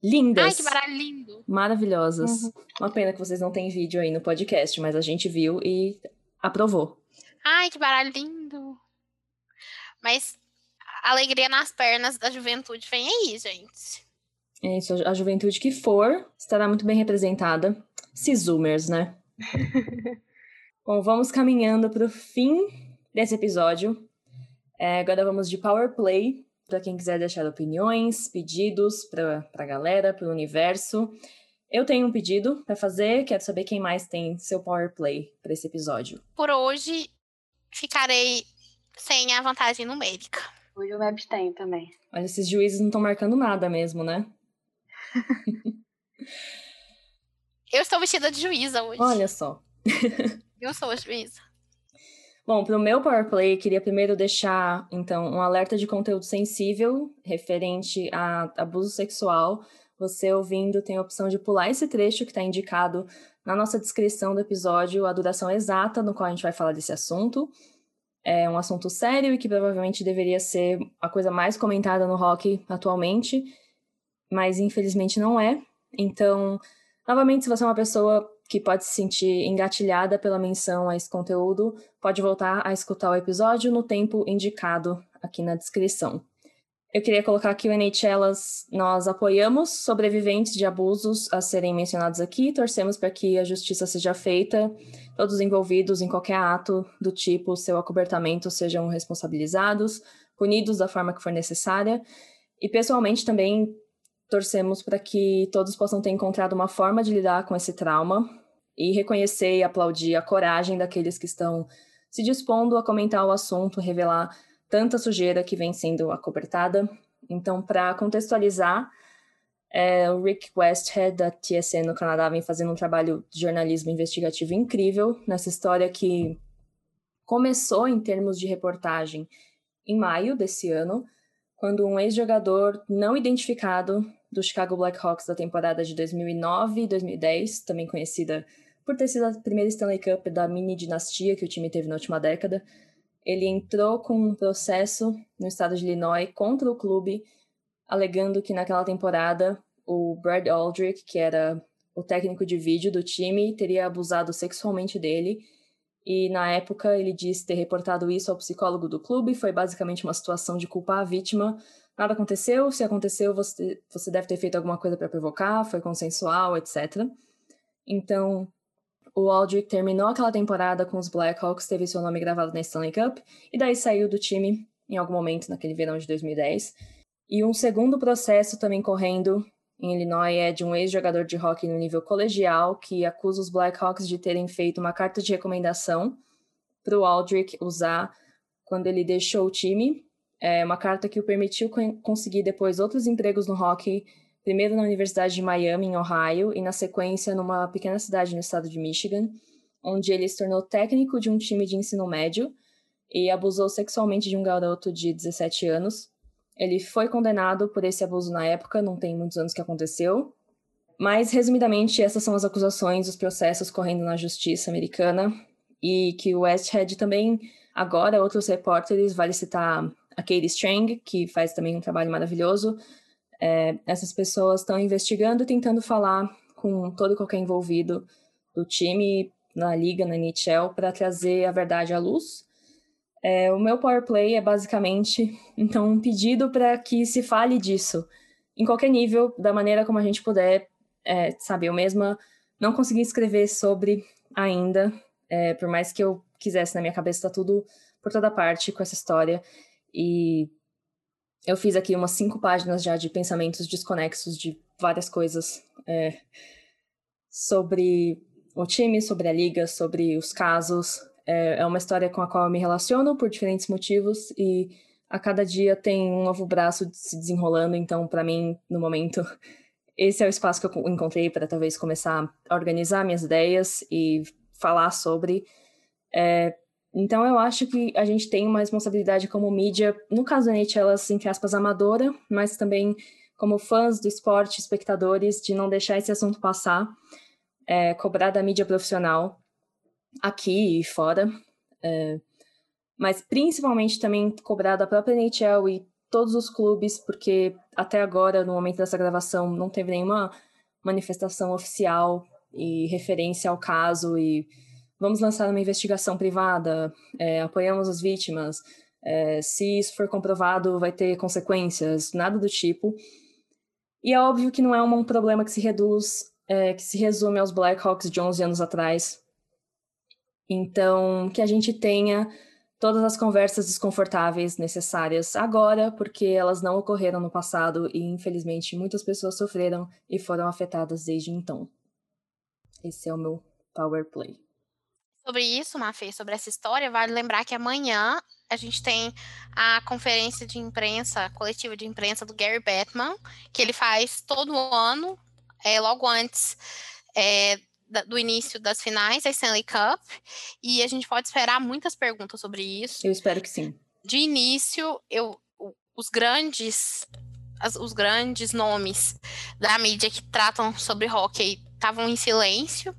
Speaker 3: Lindas.
Speaker 5: Ai, que baralho lindo.
Speaker 3: Maravilhosas.
Speaker 4: Uhum.
Speaker 3: Uma pena que vocês não têm vídeo aí no podcast, mas a gente viu e aprovou.
Speaker 5: Ai, que baralho lindo. Mas alegria nas pernas da juventude vem aí, gente.
Speaker 3: É isso, a juventude que for estará muito bem representada. Se zoomers, né? Bom, vamos caminhando para o fim desse episódio. É, agora vamos de Power Play, para quem quiser deixar opiniões, pedidos para a galera, para o universo. Eu tenho um pedido para fazer, quero saber quem mais tem seu Power Play para esse episódio.
Speaker 5: Por hoje, ficarei sem a vantagem numérica.
Speaker 4: Hoje eu me abstenho também.
Speaker 3: Olha, esses juízes não estão marcando nada mesmo, né?
Speaker 5: eu estou vestida de juíza hoje.
Speaker 3: Olha só.
Speaker 5: eu sou a juíza.
Speaker 3: Bom, para o meu Power Play, queria primeiro deixar, então, um alerta de conteúdo sensível referente a abuso sexual. Você ouvindo tem a opção de pular esse trecho que está indicado na nossa descrição do episódio, a duração exata no qual a gente vai falar desse assunto. É um assunto sério e que provavelmente deveria ser a coisa mais comentada no rock atualmente, mas infelizmente não é. Então, novamente, se você é uma pessoa que pode se sentir engatilhada pela menção a esse conteúdo, pode voltar a escutar o episódio no tempo indicado aqui na descrição. Eu queria colocar que o NHLas nós apoiamos sobreviventes de abusos a serem mencionados aqui, torcemos para que a justiça seja feita, todos envolvidos em qualquer ato do tipo seu acobertamento sejam responsabilizados, punidos da forma que for necessária, e pessoalmente também torcemos para que todos possam ter encontrado uma forma de lidar com esse trauma e reconhecer e aplaudir a coragem daqueles que estão se dispondo a comentar o assunto, revelar tanta sujeira que vem sendo acobertada. Então, para contextualizar, é, o Rick Westhead, da TSN no Canadá, vem fazendo um trabalho de jornalismo investigativo incrível nessa história que começou em termos de reportagem em maio desse ano, quando um ex-jogador não identificado do Chicago Blackhawks da temporada de 2009 e 2010, também conhecida por ter sido a primeira Stanley Cup da mini dinastia que o time teve na última década, ele entrou com um processo no estado de Illinois contra o clube, alegando que naquela temporada o Brad Aldrich, que era o técnico de vídeo do time, teria abusado sexualmente dele. E na época ele disse ter reportado isso ao psicólogo do clube. Foi basicamente uma situação de culpar a vítima. Nada aconteceu. Se aconteceu, você, você deve ter feito alguma coisa para provocar. Foi consensual, etc. Então, o Aldrich terminou aquela temporada com os Blackhawks, teve seu nome gravado na Stanley Cup, e daí saiu do time em algum momento naquele verão de 2010. E um segundo processo também correndo em Illinois é de um ex-jogador de hockey no nível colegial que acusa os Blackhawks de terem feito uma carta de recomendação para o Aldrich usar quando ele deixou o time. É uma carta que o permitiu conseguir depois outros empregos no hockey primeiro na Universidade de Miami, em Ohio, e na sequência numa pequena cidade no estado de Michigan, onde ele se tornou técnico de um time de ensino médio e abusou sexualmente de um garoto de 17 anos. Ele foi condenado por esse abuso na época, não tem muitos anos que aconteceu. Mas, resumidamente, essas são as acusações, os processos correndo na justiça americana, e que o Westhead também, agora, outros repórteres, vale citar a Katie Strang, que faz também um trabalho maravilhoso, é, essas pessoas estão investigando, tentando falar com todo e qualquer envolvido do time, na liga, na NHL, para trazer a verdade à luz. É, o meu power play é basicamente então um pedido para que se fale disso em qualquer nível, da maneira como a gente puder. É, sabe, eu mesma não consegui escrever sobre ainda, é, por mais que eu quisesse na minha cabeça, tá tudo por toda parte com essa história. E eu fiz aqui umas cinco páginas já de pensamentos desconexos de várias coisas é, sobre o time, sobre a liga, sobre os casos. É, é uma história com a qual eu me relaciono por diferentes motivos e a cada dia tem um novo braço se desenrolando. Então, para mim, no momento, esse é o espaço que eu encontrei para talvez começar a organizar minhas ideias e falar sobre. É, então eu acho que a gente tem uma responsabilidade como mídia, no caso da elas, entre aspas, amadora, mas também como fãs do esporte, espectadores, de não deixar esse assunto passar, é, cobrar da mídia profissional aqui e fora, é, mas principalmente também cobrar da própria NHL e todos os clubes, porque até agora, no momento dessa gravação, não teve nenhuma manifestação oficial e referência ao caso e vamos lançar uma investigação privada, é, apoiamos as vítimas, é, se isso for comprovado vai ter consequências, nada do tipo. E é óbvio que não é um problema que se reduz, é, que se resume aos Blackhawks de 11 anos atrás. Então, que a gente tenha todas as conversas desconfortáveis necessárias agora, porque elas não ocorreram no passado e, infelizmente, muitas pessoas sofreram e foram afetadas desde então. Esse é o meu power play.
Speaker 5: Sobre isso, Mafê, sobre essa história, vale lembrar que amanhã a gente tem a conferência de imprensa, coletiva de imprensa do Gary Bettman, que ele faz todo ano, é, logo antes é, do início das finais da Stanley Cup, e a gente pode esperar muitas perguntas sobre isso.
Speaker 3: Eu espero que sim.
Speaker 5: De início, eu, os grandes as, os grandes nomes da mídia que tratam sobre hockey estavam em silêncio,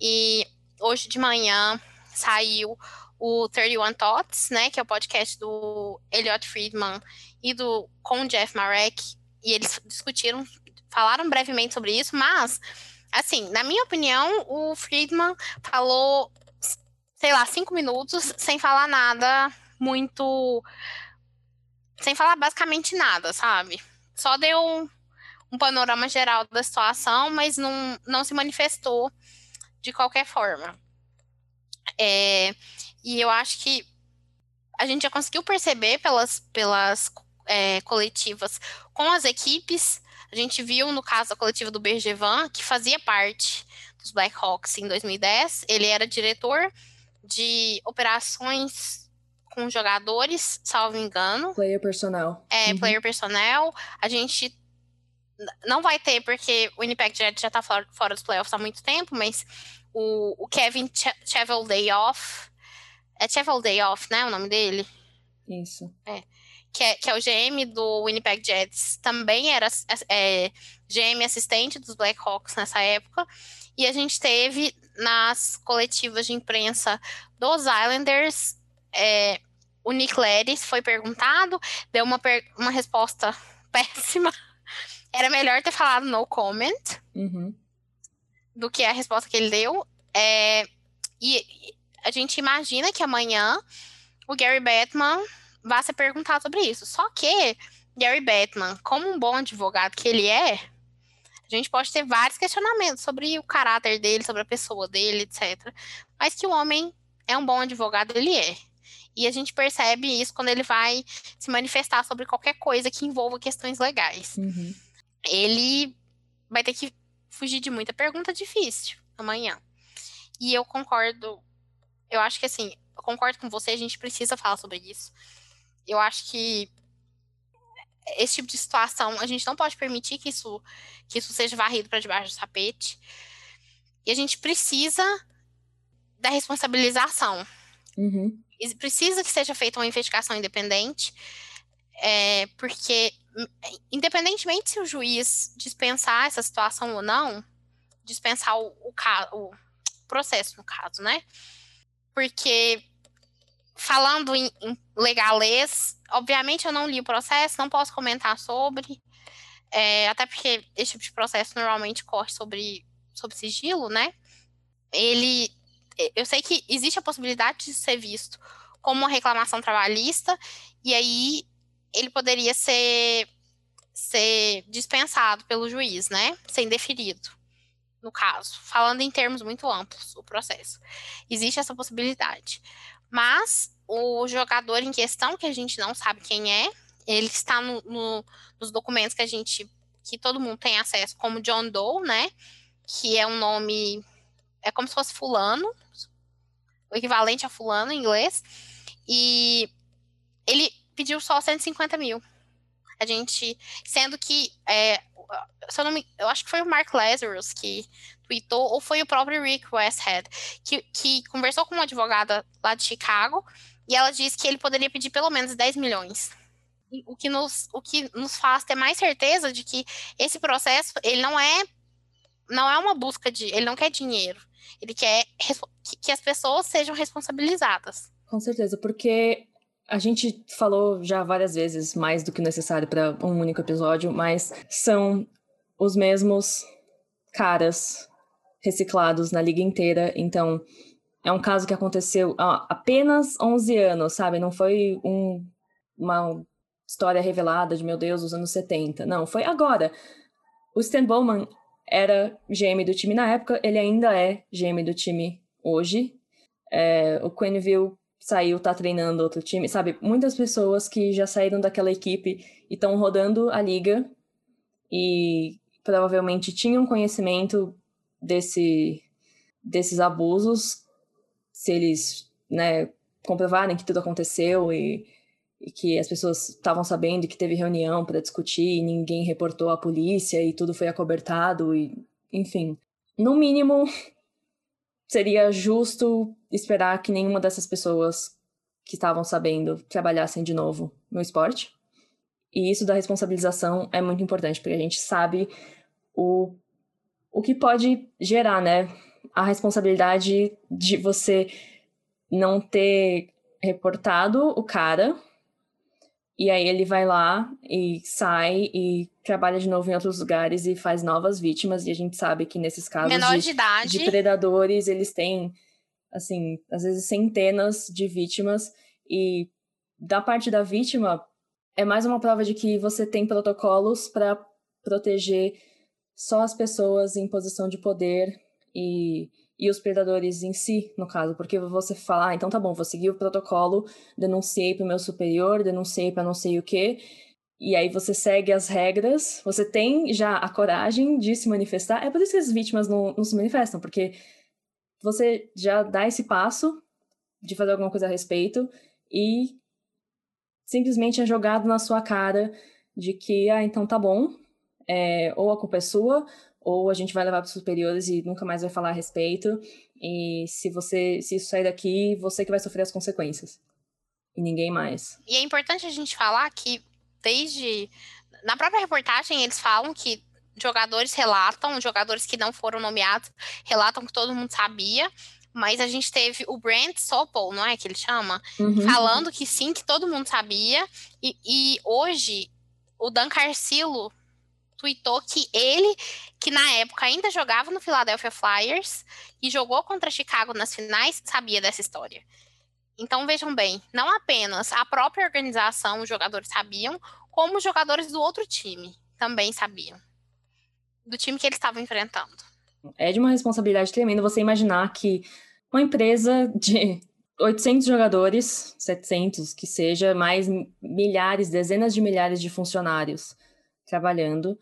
Speaker 5: e hoje de manhã saiu o 31 Thoughts, né, que é o podcast do Elliot Friedman e do com o Jeff Marek, e eles discutiram, falaram brevemente sobre isso, mas assim, na minha opinião, o Friedman falou, sei lá, cinco minutos sem falar nada muito, sem falar basicamente nada, sabe? Só deu um, panorama geral da situação, mas não, não se manifestou de qualquer forma. É, e eu acho que a gente já conseguiu perceber pelas, pelas é, coletivas com as equipes. A gente viu no caso da coletiva do Bergevan, que fazia parte dos Blackhawks em 2010. Ele era diretor de operações com jogadores, salvo engano.
Speaker 3: Player personnel.
Speaker 5: É, uhum. player personnel. A gente não vai ter, porque o Winnipeg Jets já tá fora, fora dos playoffs há muito tempo, mas o, o Kevin Ch Chevel Dayoff é Chevel Dayoff, né? O nome dele?
Speaker 3: Isso.
Speaker 5: É. Que é, que é o GM do Winnipeg Jets, também era é, GM assistente dos Blackhawks nessa época. E a gente teve nas coletivas de imprensa dos Islanders, é, o Nick Leris foi perguntado, deu uma, per uma resposta péssima. Era melhor ter falado no comment
Speaker 3: uhum.
Speaker 5: do que a resposta que ele deu. É, e a gente imagina que amanhã o Gary Batman vai ser perguntado sobre isso. Só que Gary Batman, como um bom advogado que ele é, a gente pode ter vários questionamentos sobre o caráter dele, sobre a pessoa dele, etc. Mas que o homem é um bom advogado, ele é. E a gente percebe isso quando ele vai se manifestar sobre qualquer coisa que envolva questões legais.
Speaker 3: Uhum.
Speaker 5: Ele vai ter que fugir de muita pergunta difícil amanhã. E eu concordo eu acho que assim, eu concordo com você, a gente precisa falar sobre isso. Eu acho que esse tipo de situação, a gente não pode permitir que isso, que isso seja varrido para debaixo do tapete. E a gente precisa da responsabilização.
Speaker 3: Uhum.
Speaker 5: Precisa que seja feita uma investigação independente, é, porque, independentemente se o juiz dispensar essa situação ou não, dispensar o, o, o processo, no caso, né? porque falando em, em legalês, obviamente eu não li o processo, não posso comentar sobre, é, até porque esse tipo de processo normalmente corre sobre, sobre sigilo, né? Ele, eu sei que existe a possibilidade de ser visto como uma reclamação trabalhista, e aí ele poderia ser, ser dispensado pelo juiz, né? Ser indeferido no caso, falando em termos muito amplos, o processo. Existe essa possibilidade. Mas o jogador em questão, que a gente não sabe quem é, ele está no, no, nos documentos que a gente, que todo mundo tem acesso, como John Doe, né? Que é um nome, é como se fosse fulano, o equivalente a fulano em inglês. E ele pediu só 150 mil. A gente, sendo que é, se eu, não me, eu acho que foi o Mark Lazarus que tweetou, ou foi o próprio Rick Westhead, que, que conversou com uma advogada lá de Chicago, e ela disse que ele poderia pedir pelo menos 10 milhões. O que nos, o que nos faz ter mais certeza de que esse processo, ele não é não é uma busca de, ele não quer dinheiro. Ele quer que, que as pessoas sejam responsabilizadas.
Speaker 3: Com certeza, porque a gente falou já várias vezes, mais do que necessário para um único episódio, mas são os mesmos caras reciclados na liga inteira. Então, é um caso que aconteceu há apenas 11 anos, sabe? Não foi um, uma história revelada de, meu Deus, dos anos 70. Não, foi agora. O Stan Bowman era GM do time na época, ele ainda é GM do time hoje. É, o Quenneville saiu, tá treinando outro time, sabe? Muitas pessoas que já saíram daquela equipe e estão rodando a liga e provavelmente tinham conhecimento desse, desses abusos, se eles, né, comprovarem que tudo aconteceu e, e que as pessoas estavam sabendo que teve reunião para discutir e ninguém reportou à polícia e tudo foi acobertado e, enfim, no mínimo seria justo esperar que nenhuma dessas pessoas que estavam sabendo trabalhassem de novo no esporte. E isso da responsabilização é muito importante, porque a gente sabe o, o que pode gerar, né? A responsabilidade de você não ter reportado o cara. E aí ele vai lá e sai e trabalha de novo em outros lugares e faz novas vítimas. E a gente sabe que nesses casos
Speaker 5: de,
Speaker 3: de, de predadores, eles têm, assim, às vezes centenas de vítimas. E da parte da vítima, é mais uma prova de que você tem protocolos para proteger só as pessoas em posição de poder e, e os predadores em si, no caso, porque você fala, ah, então tá bom, vou seguir o protocolo, denunciei para o meu superior, denunciei para não sei o quê, e aí você segue as regras, você tem já a coragem de se manifestar. É por isso que as vítimas não, não se manifestam, porque você já dá esse passo de fazer alguma coisa a respeito e simplesmente é jogado na sua cara de que, ah, então tá bom, é, ou a culpa é sua, ou a gente vai levar para os superiores e nunca mais vai falar a respeito. E se você se isso sair daqui, você que vai sofrer as consequências. E ninguém mais.
Speaker 5: E é importante a gente falar que desde na própria reportagem eles falam que jogadores relatam, jogadores que não foram nomeados relatam que todo mundo sabia, mas a gente teve o Brent Sopel, não é que ele chama,
Speaker 3: Uhum.
Speaker 5: falando que sim, que todo mundo sabia. E, e hoje o Dan Carcillo tweetou que ele, que na época ainda jogava no Philadelphia Flyers e jogou contra Chicago nas finais, sabia dessa história. Então vejam bem, não apenas a própria organização, os jogadores sabiam, como os jogadores do outro time também sabiam. Do time que eles estavam enfrentando.
Speaker 3: É de uma responsabilidade tremenda você imaginar que uma empresa de 800 jogadores, 700 que seja, mais milhares, dezenas de milhares de funcionários trabalhando,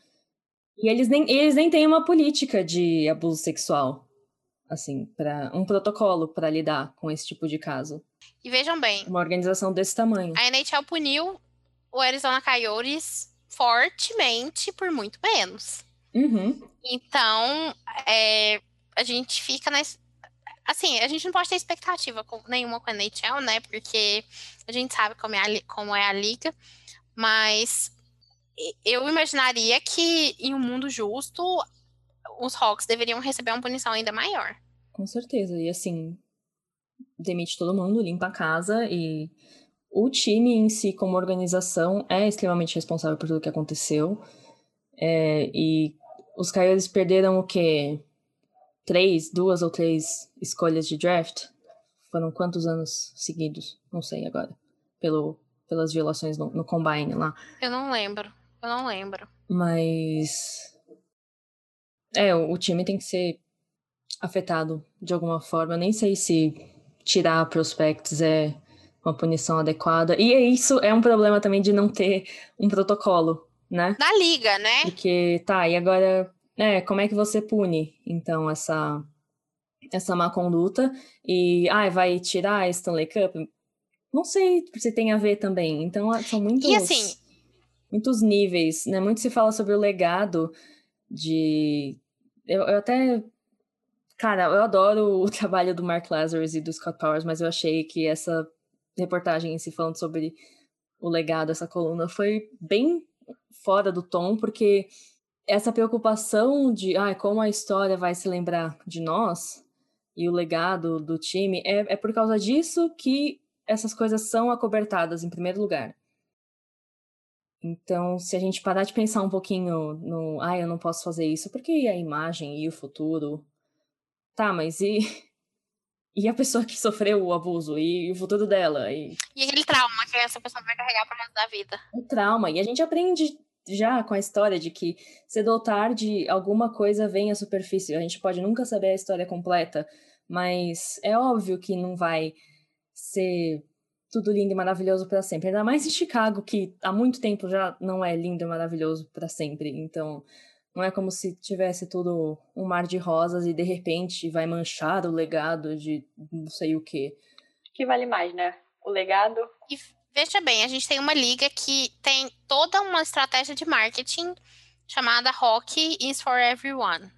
Speaker 3: e eles nem, eles nem têm uma política de abuso sexual, assim, para um protocolo para lidar com esse tipo de caso.
Speaker 5: E vejam bem,
Speaker 3: Uma organização desse tamanho.
Speaker 5: a NHL puniu o Arizona Coyotes fortemente por muito menos.
Speaker 3: Uhum.
Speaker 5: Então, é, a gente fica na. Assim, a gente não pode ter expectativa com- nenhuma com a NHL, né? Porque a gente sabe como é a, como é a liga. Mas eu imaginaria que em um mundo justo, os Hawks deveriam receber uma punição ainda maior.
Speaker 3: Com certeza. E assim, demite todo mundo, limpa a casa e o time em si, como organização, é extremamente responsável por tudo que aconteceu. É, e os Coyotes perderam o quê? Três, duas ou três escolhas de draft? Foram quantos anos seguidos? Não sei agora. Pelo, pelas violações no, no combine lá.
Speaker 5: Eu não lembro. Eu não lembro.
Speaker 3: Mas. É, o, time tem que ser afetado de alguma forma. Eu nem sei se tirar prospects é uma punição adequada. E é isso é um problema também de não ter um protocolo, né?
Speaker 5: Na liga, né?
Speaker 3: Porque, tá, e agora, né, como é que você pune, então, essa, essa má conduta? E, ah, vai tirar a Stanley Cup? Não sei se tem a ver também. Então, ah, são muitos,
Speaker 5: E assim-
Speaker 3: muitos níveis, né? Muito se fala sobre o legado de... Eu, eu até... Cara, eu adoro o trabalho do Mark Lazarus e do Scott Powers, mas eu achei que essa reportagem em si falando sobre o legado, essa coluna, foi bem fora do tom, porque essa preocupação de ah, como a história vai se lembrar de nós e o legado do time, é, é por causa disso que essas coisas são acobertadas em primeiro lugar. Então, se a gente parar de pensar um pouquinho no, ah, eu não posso fazer isso, porque e a imagem e o futuro? Tá, mas e, e a pessoa que sofreu o abuso e o futuro dela? E
Speaker 5: E aquele trauma que essa pessoa vai carregar pro resto da vida.
Speaker 3: o trauma. E a gente aprende já com a história de que cedo ou tarde alguma coisa vem à superfície. A gente pode nunca saber a história completa, mas é óbvio que não vai ser tudo lindo e maravilhoso para sempre. Ainda mais em Chicago, que há muito tempo já não é lindo e maravilhoso para sempre. Então, não é como se tivesse tudo um mar de rosas e de repente vai manchar o legado de não sei o quê.
Speaker 4: O que vale mais, né? O legado
Speaker 5: E veja bem, a gente tem uma liga que tem toda uma estratégia de marketing chamada Hockey is for Everyone.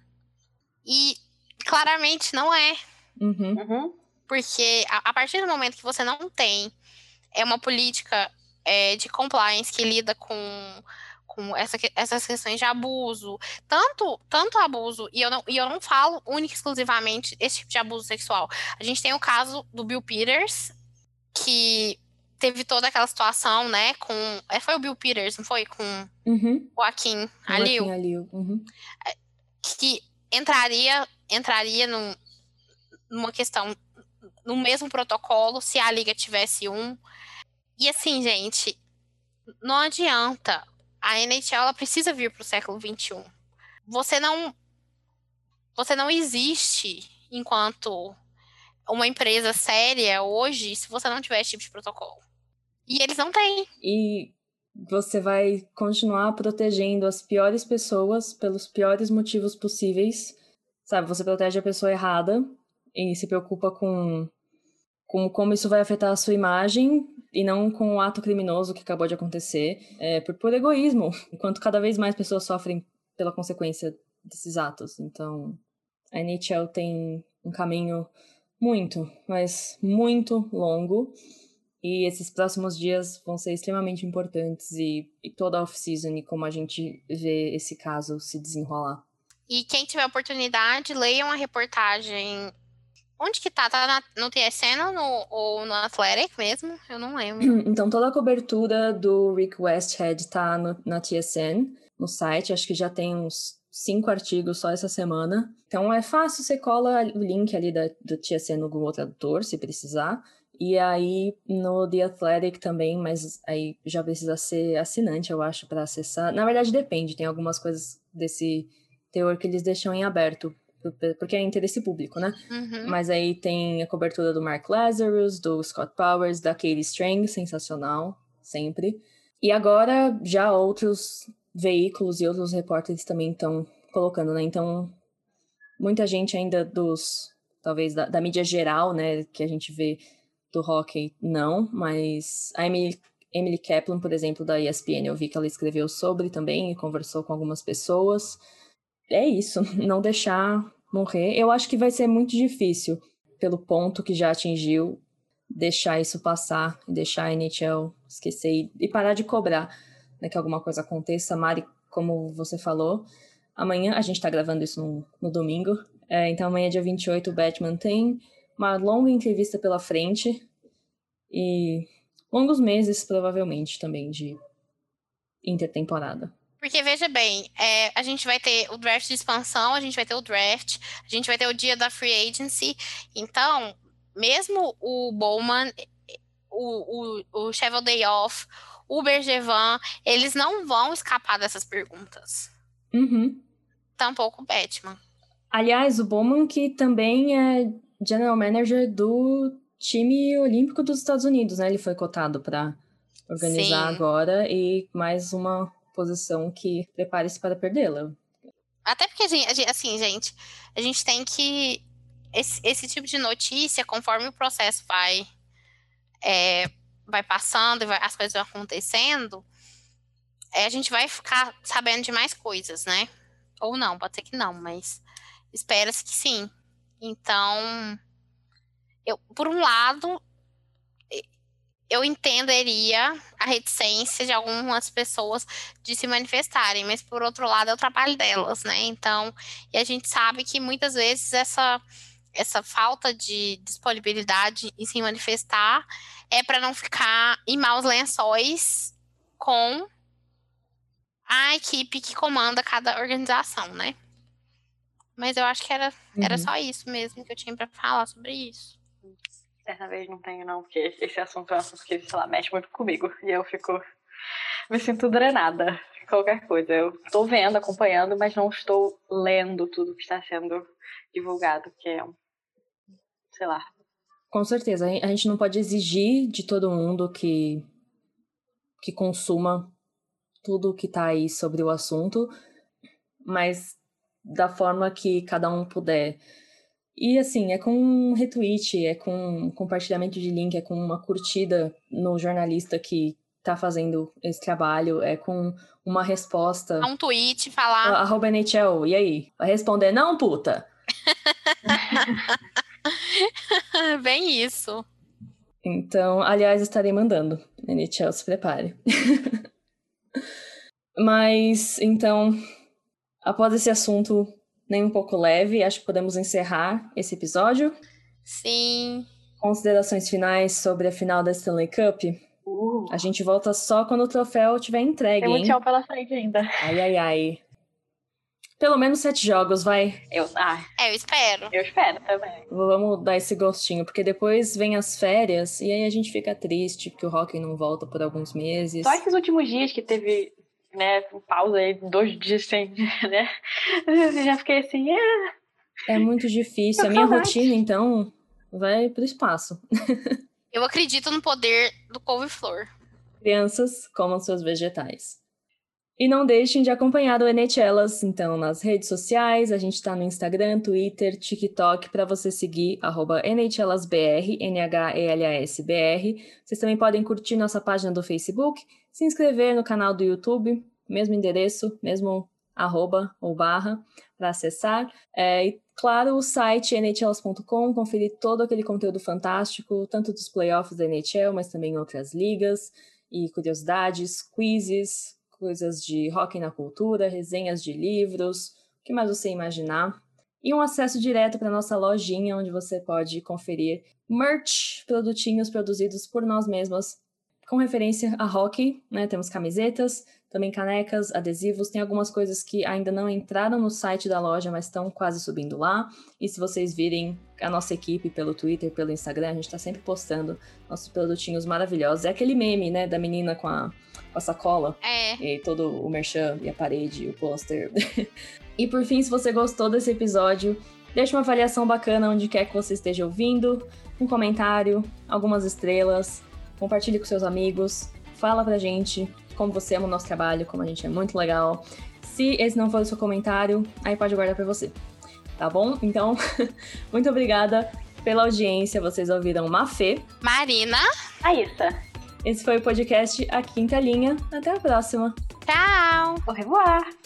Speaker 5: E claramente não é,
Speaker 3: Uhum.
Speaker 4: Uhum.
Speaker 5: porque a, a partir do momento que você não tem é uma política é, de compliance que lida com, com essa, essas questões de abuso, tanto tanto abuso, e eu, não, e eu não falo única e exclusivamente esse tipo de abuso sexual. A gente tem o caso do Bill Peters, que teve toda aquela situação, né, com... É, foi o Bill Peters, não foi? Com
Speaker 3: uhum.
Speaker 5: o Joaquim Alil.
Speaker 3: Alil. Uhum.
Speaker 5: É, que entraria, entraria num, numa questão, no mesmo protocolo, se a liga tivesse um. E assim, gente, não adianta. A NHL ela precisa vir para o século XXI. Você não. Você não existe enquanto uma empresa séria hoje se você não tiver esse tipo de protocolo. E eles não têm.
Speaker 3: E você vai continuar protegendo as piores pessoas pelos piores motivos possíveis. Sabe, você protege a pessoa errada e se preocupa com, com como isso vai afetar a sua imagem e não com o ato criminoso que acabou de acontecer, é, por, por egoísmo, enquanto cada vez mais pessoas sofrem pela consequência desses atos. Então, a NHL tem um caminho muito, mas muito longo. E esses próximos dias vão ser extremamente importantes e, e toda a off-season e como a gente vê esse caso se desenrolar.
Speaker 5: E quem tiver oportunidade, leiam a reportagem Onde que tá? Tá na, no TSN ou no, ou no Athletic mesmo? Eu não lembro.
Speaker 3: Então, toda a cobertura do Rick Westhead tá no, na TSN, no site. Acho que já tem uns cinco artigos só essa semana. Então, é fácil, você cola o link ali da, do TSN no Google Tradutor, se precisar. E aí, no The Athletic também, mas aí já precisa ser assinante, eu acho, para acessar. Na verdade, depende. Tem algumas coisas desse teor que eles deixam em aberto porque é interesse público, né?
Speaker 5: Uhum.
Speaker 3: Mas aí tem a cobertura do Mark Lazarus, do Scott Powers, da Katie Strang, sensacional, sempre. E agora já outros veículos e outros repórteres também estão colocando, né? Então, muita gente ainda dos, talvez da, da, mídia geral, né, que a gente vê do hockey, não, mas a Emily, Emily Kaplan, por exemplo, da ESPN, eu vi que ela escreveu sobre também e conversou com algumas pessoas é isso, não deixar morrer. Eu acho que vai ser muito difícil, pelo ponto que já atingiu, deixar isso passar, deixar a NHL esquecer e parar de cobrar né, que alguma coisa aconteça. Mari, como você falou, amanhã, a gente está gravando isso no, no domingo, é, então amanhã, dia 28, o Batman tem uma longa entrevista pela frente e longos meses, provavelmente, também, de intertemporada.
Speaker 5: Porque veja bem, é, a gente vai ter o draft de expansão, a gente vai ter o draft, a gente vai ter o dia da free agency. Então, mesmo o Bowman, o, o, o Cheval Day Off, o Bergevan, eles não vão escapar dessas perguntas.
Speaker 3: Uhum.
Speaker 5: Tampouco o Batman.
Speaker 3: Aliás, o Bowman que também é general manager do time olímpico dos Estados Unidos, né? Ele foi cotado para organizar Sim. agora e mais uma posição que prepare-se para perdê-la.
Speaker 5: Até porque, assim, gente, a gente tem que. Esse, esse tipo de notícia, conforme o processo vai, é, vai passando e vai, as coisas vão acontecendo, é, a gente vai ficar sabendo de mais coisas, né? Ou não, pode ser que não, mas espera-se que sim. Então, eu, por um lado, eu entenderia a reticência de algumas pessoas de se manifestarem, mas por outro lado é o trabalho delas, né? Então, e a gente sabe que muitas vezes essa essa falta de disponibilidade em se manifestar é para não ficar em maus lençóis com a equipe que comanda cada organização, né? Mas eu acho que era, uhum. era só isso mesmo que eu tinha para falar sobre isso.
Speaker 4: Dessa vez não tenho, não, porque esse assunto é um assunto que, sei lá, mexe muito comigo. E eu fico. Me sinto drenada. Qualquer coisa. Eu estou vendo, acompanhando, mas não estou lendo tudo que está sendo divulgado, que é. Sei lá.
Speaker 3: Com certeza. A gente não pode exigir de todo mundo que. que consuma tudo que está aí sobre o assunto, mas da forma que cada um puder e assim, é com um retweet, é com compartilhamento de link, é com uma curtida no jornalista que tá fazendo esse trabalho, é com uma resposta.
Speaker 5: Um tweet, falar.
Speaker 3: Arroba NHL, e aí? Vai responder, não, puta!
Speaker 5: Bem isso.
Speaker 3: Então, aliás, estarei mandando. NHL, se prepare. Mas, então, após esse assunto nem um pouco leve, acho que podemos encerrar esse episódio.
Speaker 5: Sim.
Speaker 3: Considerações finais sobre a final da Stanley Cup?
Speaker 4: Uh.
Speaker 3: A gente volta só quando o troféu tiver entregue,
Speaker 4: Tem
Speaker 3: hein?
Speaker 4: muito chão pela frente ainda.
Speaker 3: Ai, ai, ai. Pelo menos sete jogos, vai.
Speaker 4: Eu, ah,
Speaker 5: É, eu espero.
Speaker 4: eu espero também.
Speaker 3: Vamos dar esse gostinho, porque depois vem as férias e aí a gente fica triste que o hockey não volta por alguns meses.
Speaker 4: Só esses últimos dias que teve, né, pausa aí, dois dias sem, né? Eu já fiquei assim, é,
Speaker 3: É muito difícil. A minha
Speaker 4: saudade.
Speaker 3: rotina, então, vai pro espaço.
Speaker 5: Eu acredito no poder do couve-flor.
Speaker 3: Crianças, comam seus vegetais. E não deixem de acompanhar o NHLas, então, nas redes sociais. A gente tá no Instagram, Twitter, TikTok, para você seguir, arroba NHLasBR, N-H-E-L-A-S-B-R. Vocês também podem curtir nossa página do Facebook, se inscrever no canal do YouTube, mesmo endereço, mesmo arroba ou barra, para acessar. É, e, claro, o site nhls.com, conferir todo aquele conteúdo fantástico, tanto dos playoffs da NHL, mas também outras ligas, e curiosidades, quizzes, coisas de hockey na cultura, resenhas de livros, o que mais você imaginar. E um acesso direto para nossa lojinha, onde você pode conferir merch, produtinhos produzidos por nós mesmas, com referência a hockey, né? Temos camisetas, também canecas, adesivos, tem algumas coisas que ainda não entraram no site da loja, mas estão quase subindo lá. E se vocês virem a nossa equipe pelo Twitter, pelo Instagram, a gente está sempre postando nossos produtinhos maravilhosos. É aquele meme, né, da menina com a, com a sacola
Speaker 5: É.
Speaker 3: e todo o merchan e a parede, o pôster. e por fim, se você gostou desse episódio, deixe uma avaliação bacana onde quer que você esteja ouvindo, um comentário, algumas estrelas, compartilhe com seus amigos, fala pra gente como você ama o nosso trabalho, como a gente é muito legal. Se esse não for o seu comentário, aí pode guardar pra você. Tá bom? Então, muito obrigada pela audiência. Vocês ouviram Mafê.
Speaker 5: Marina,
Speaker 4: Aissa,
Speaker 3: Esse foi o podcast A Quinta Linha. Até a próxima.
Speaker 5: tchau!
Speaker 4: au revoir!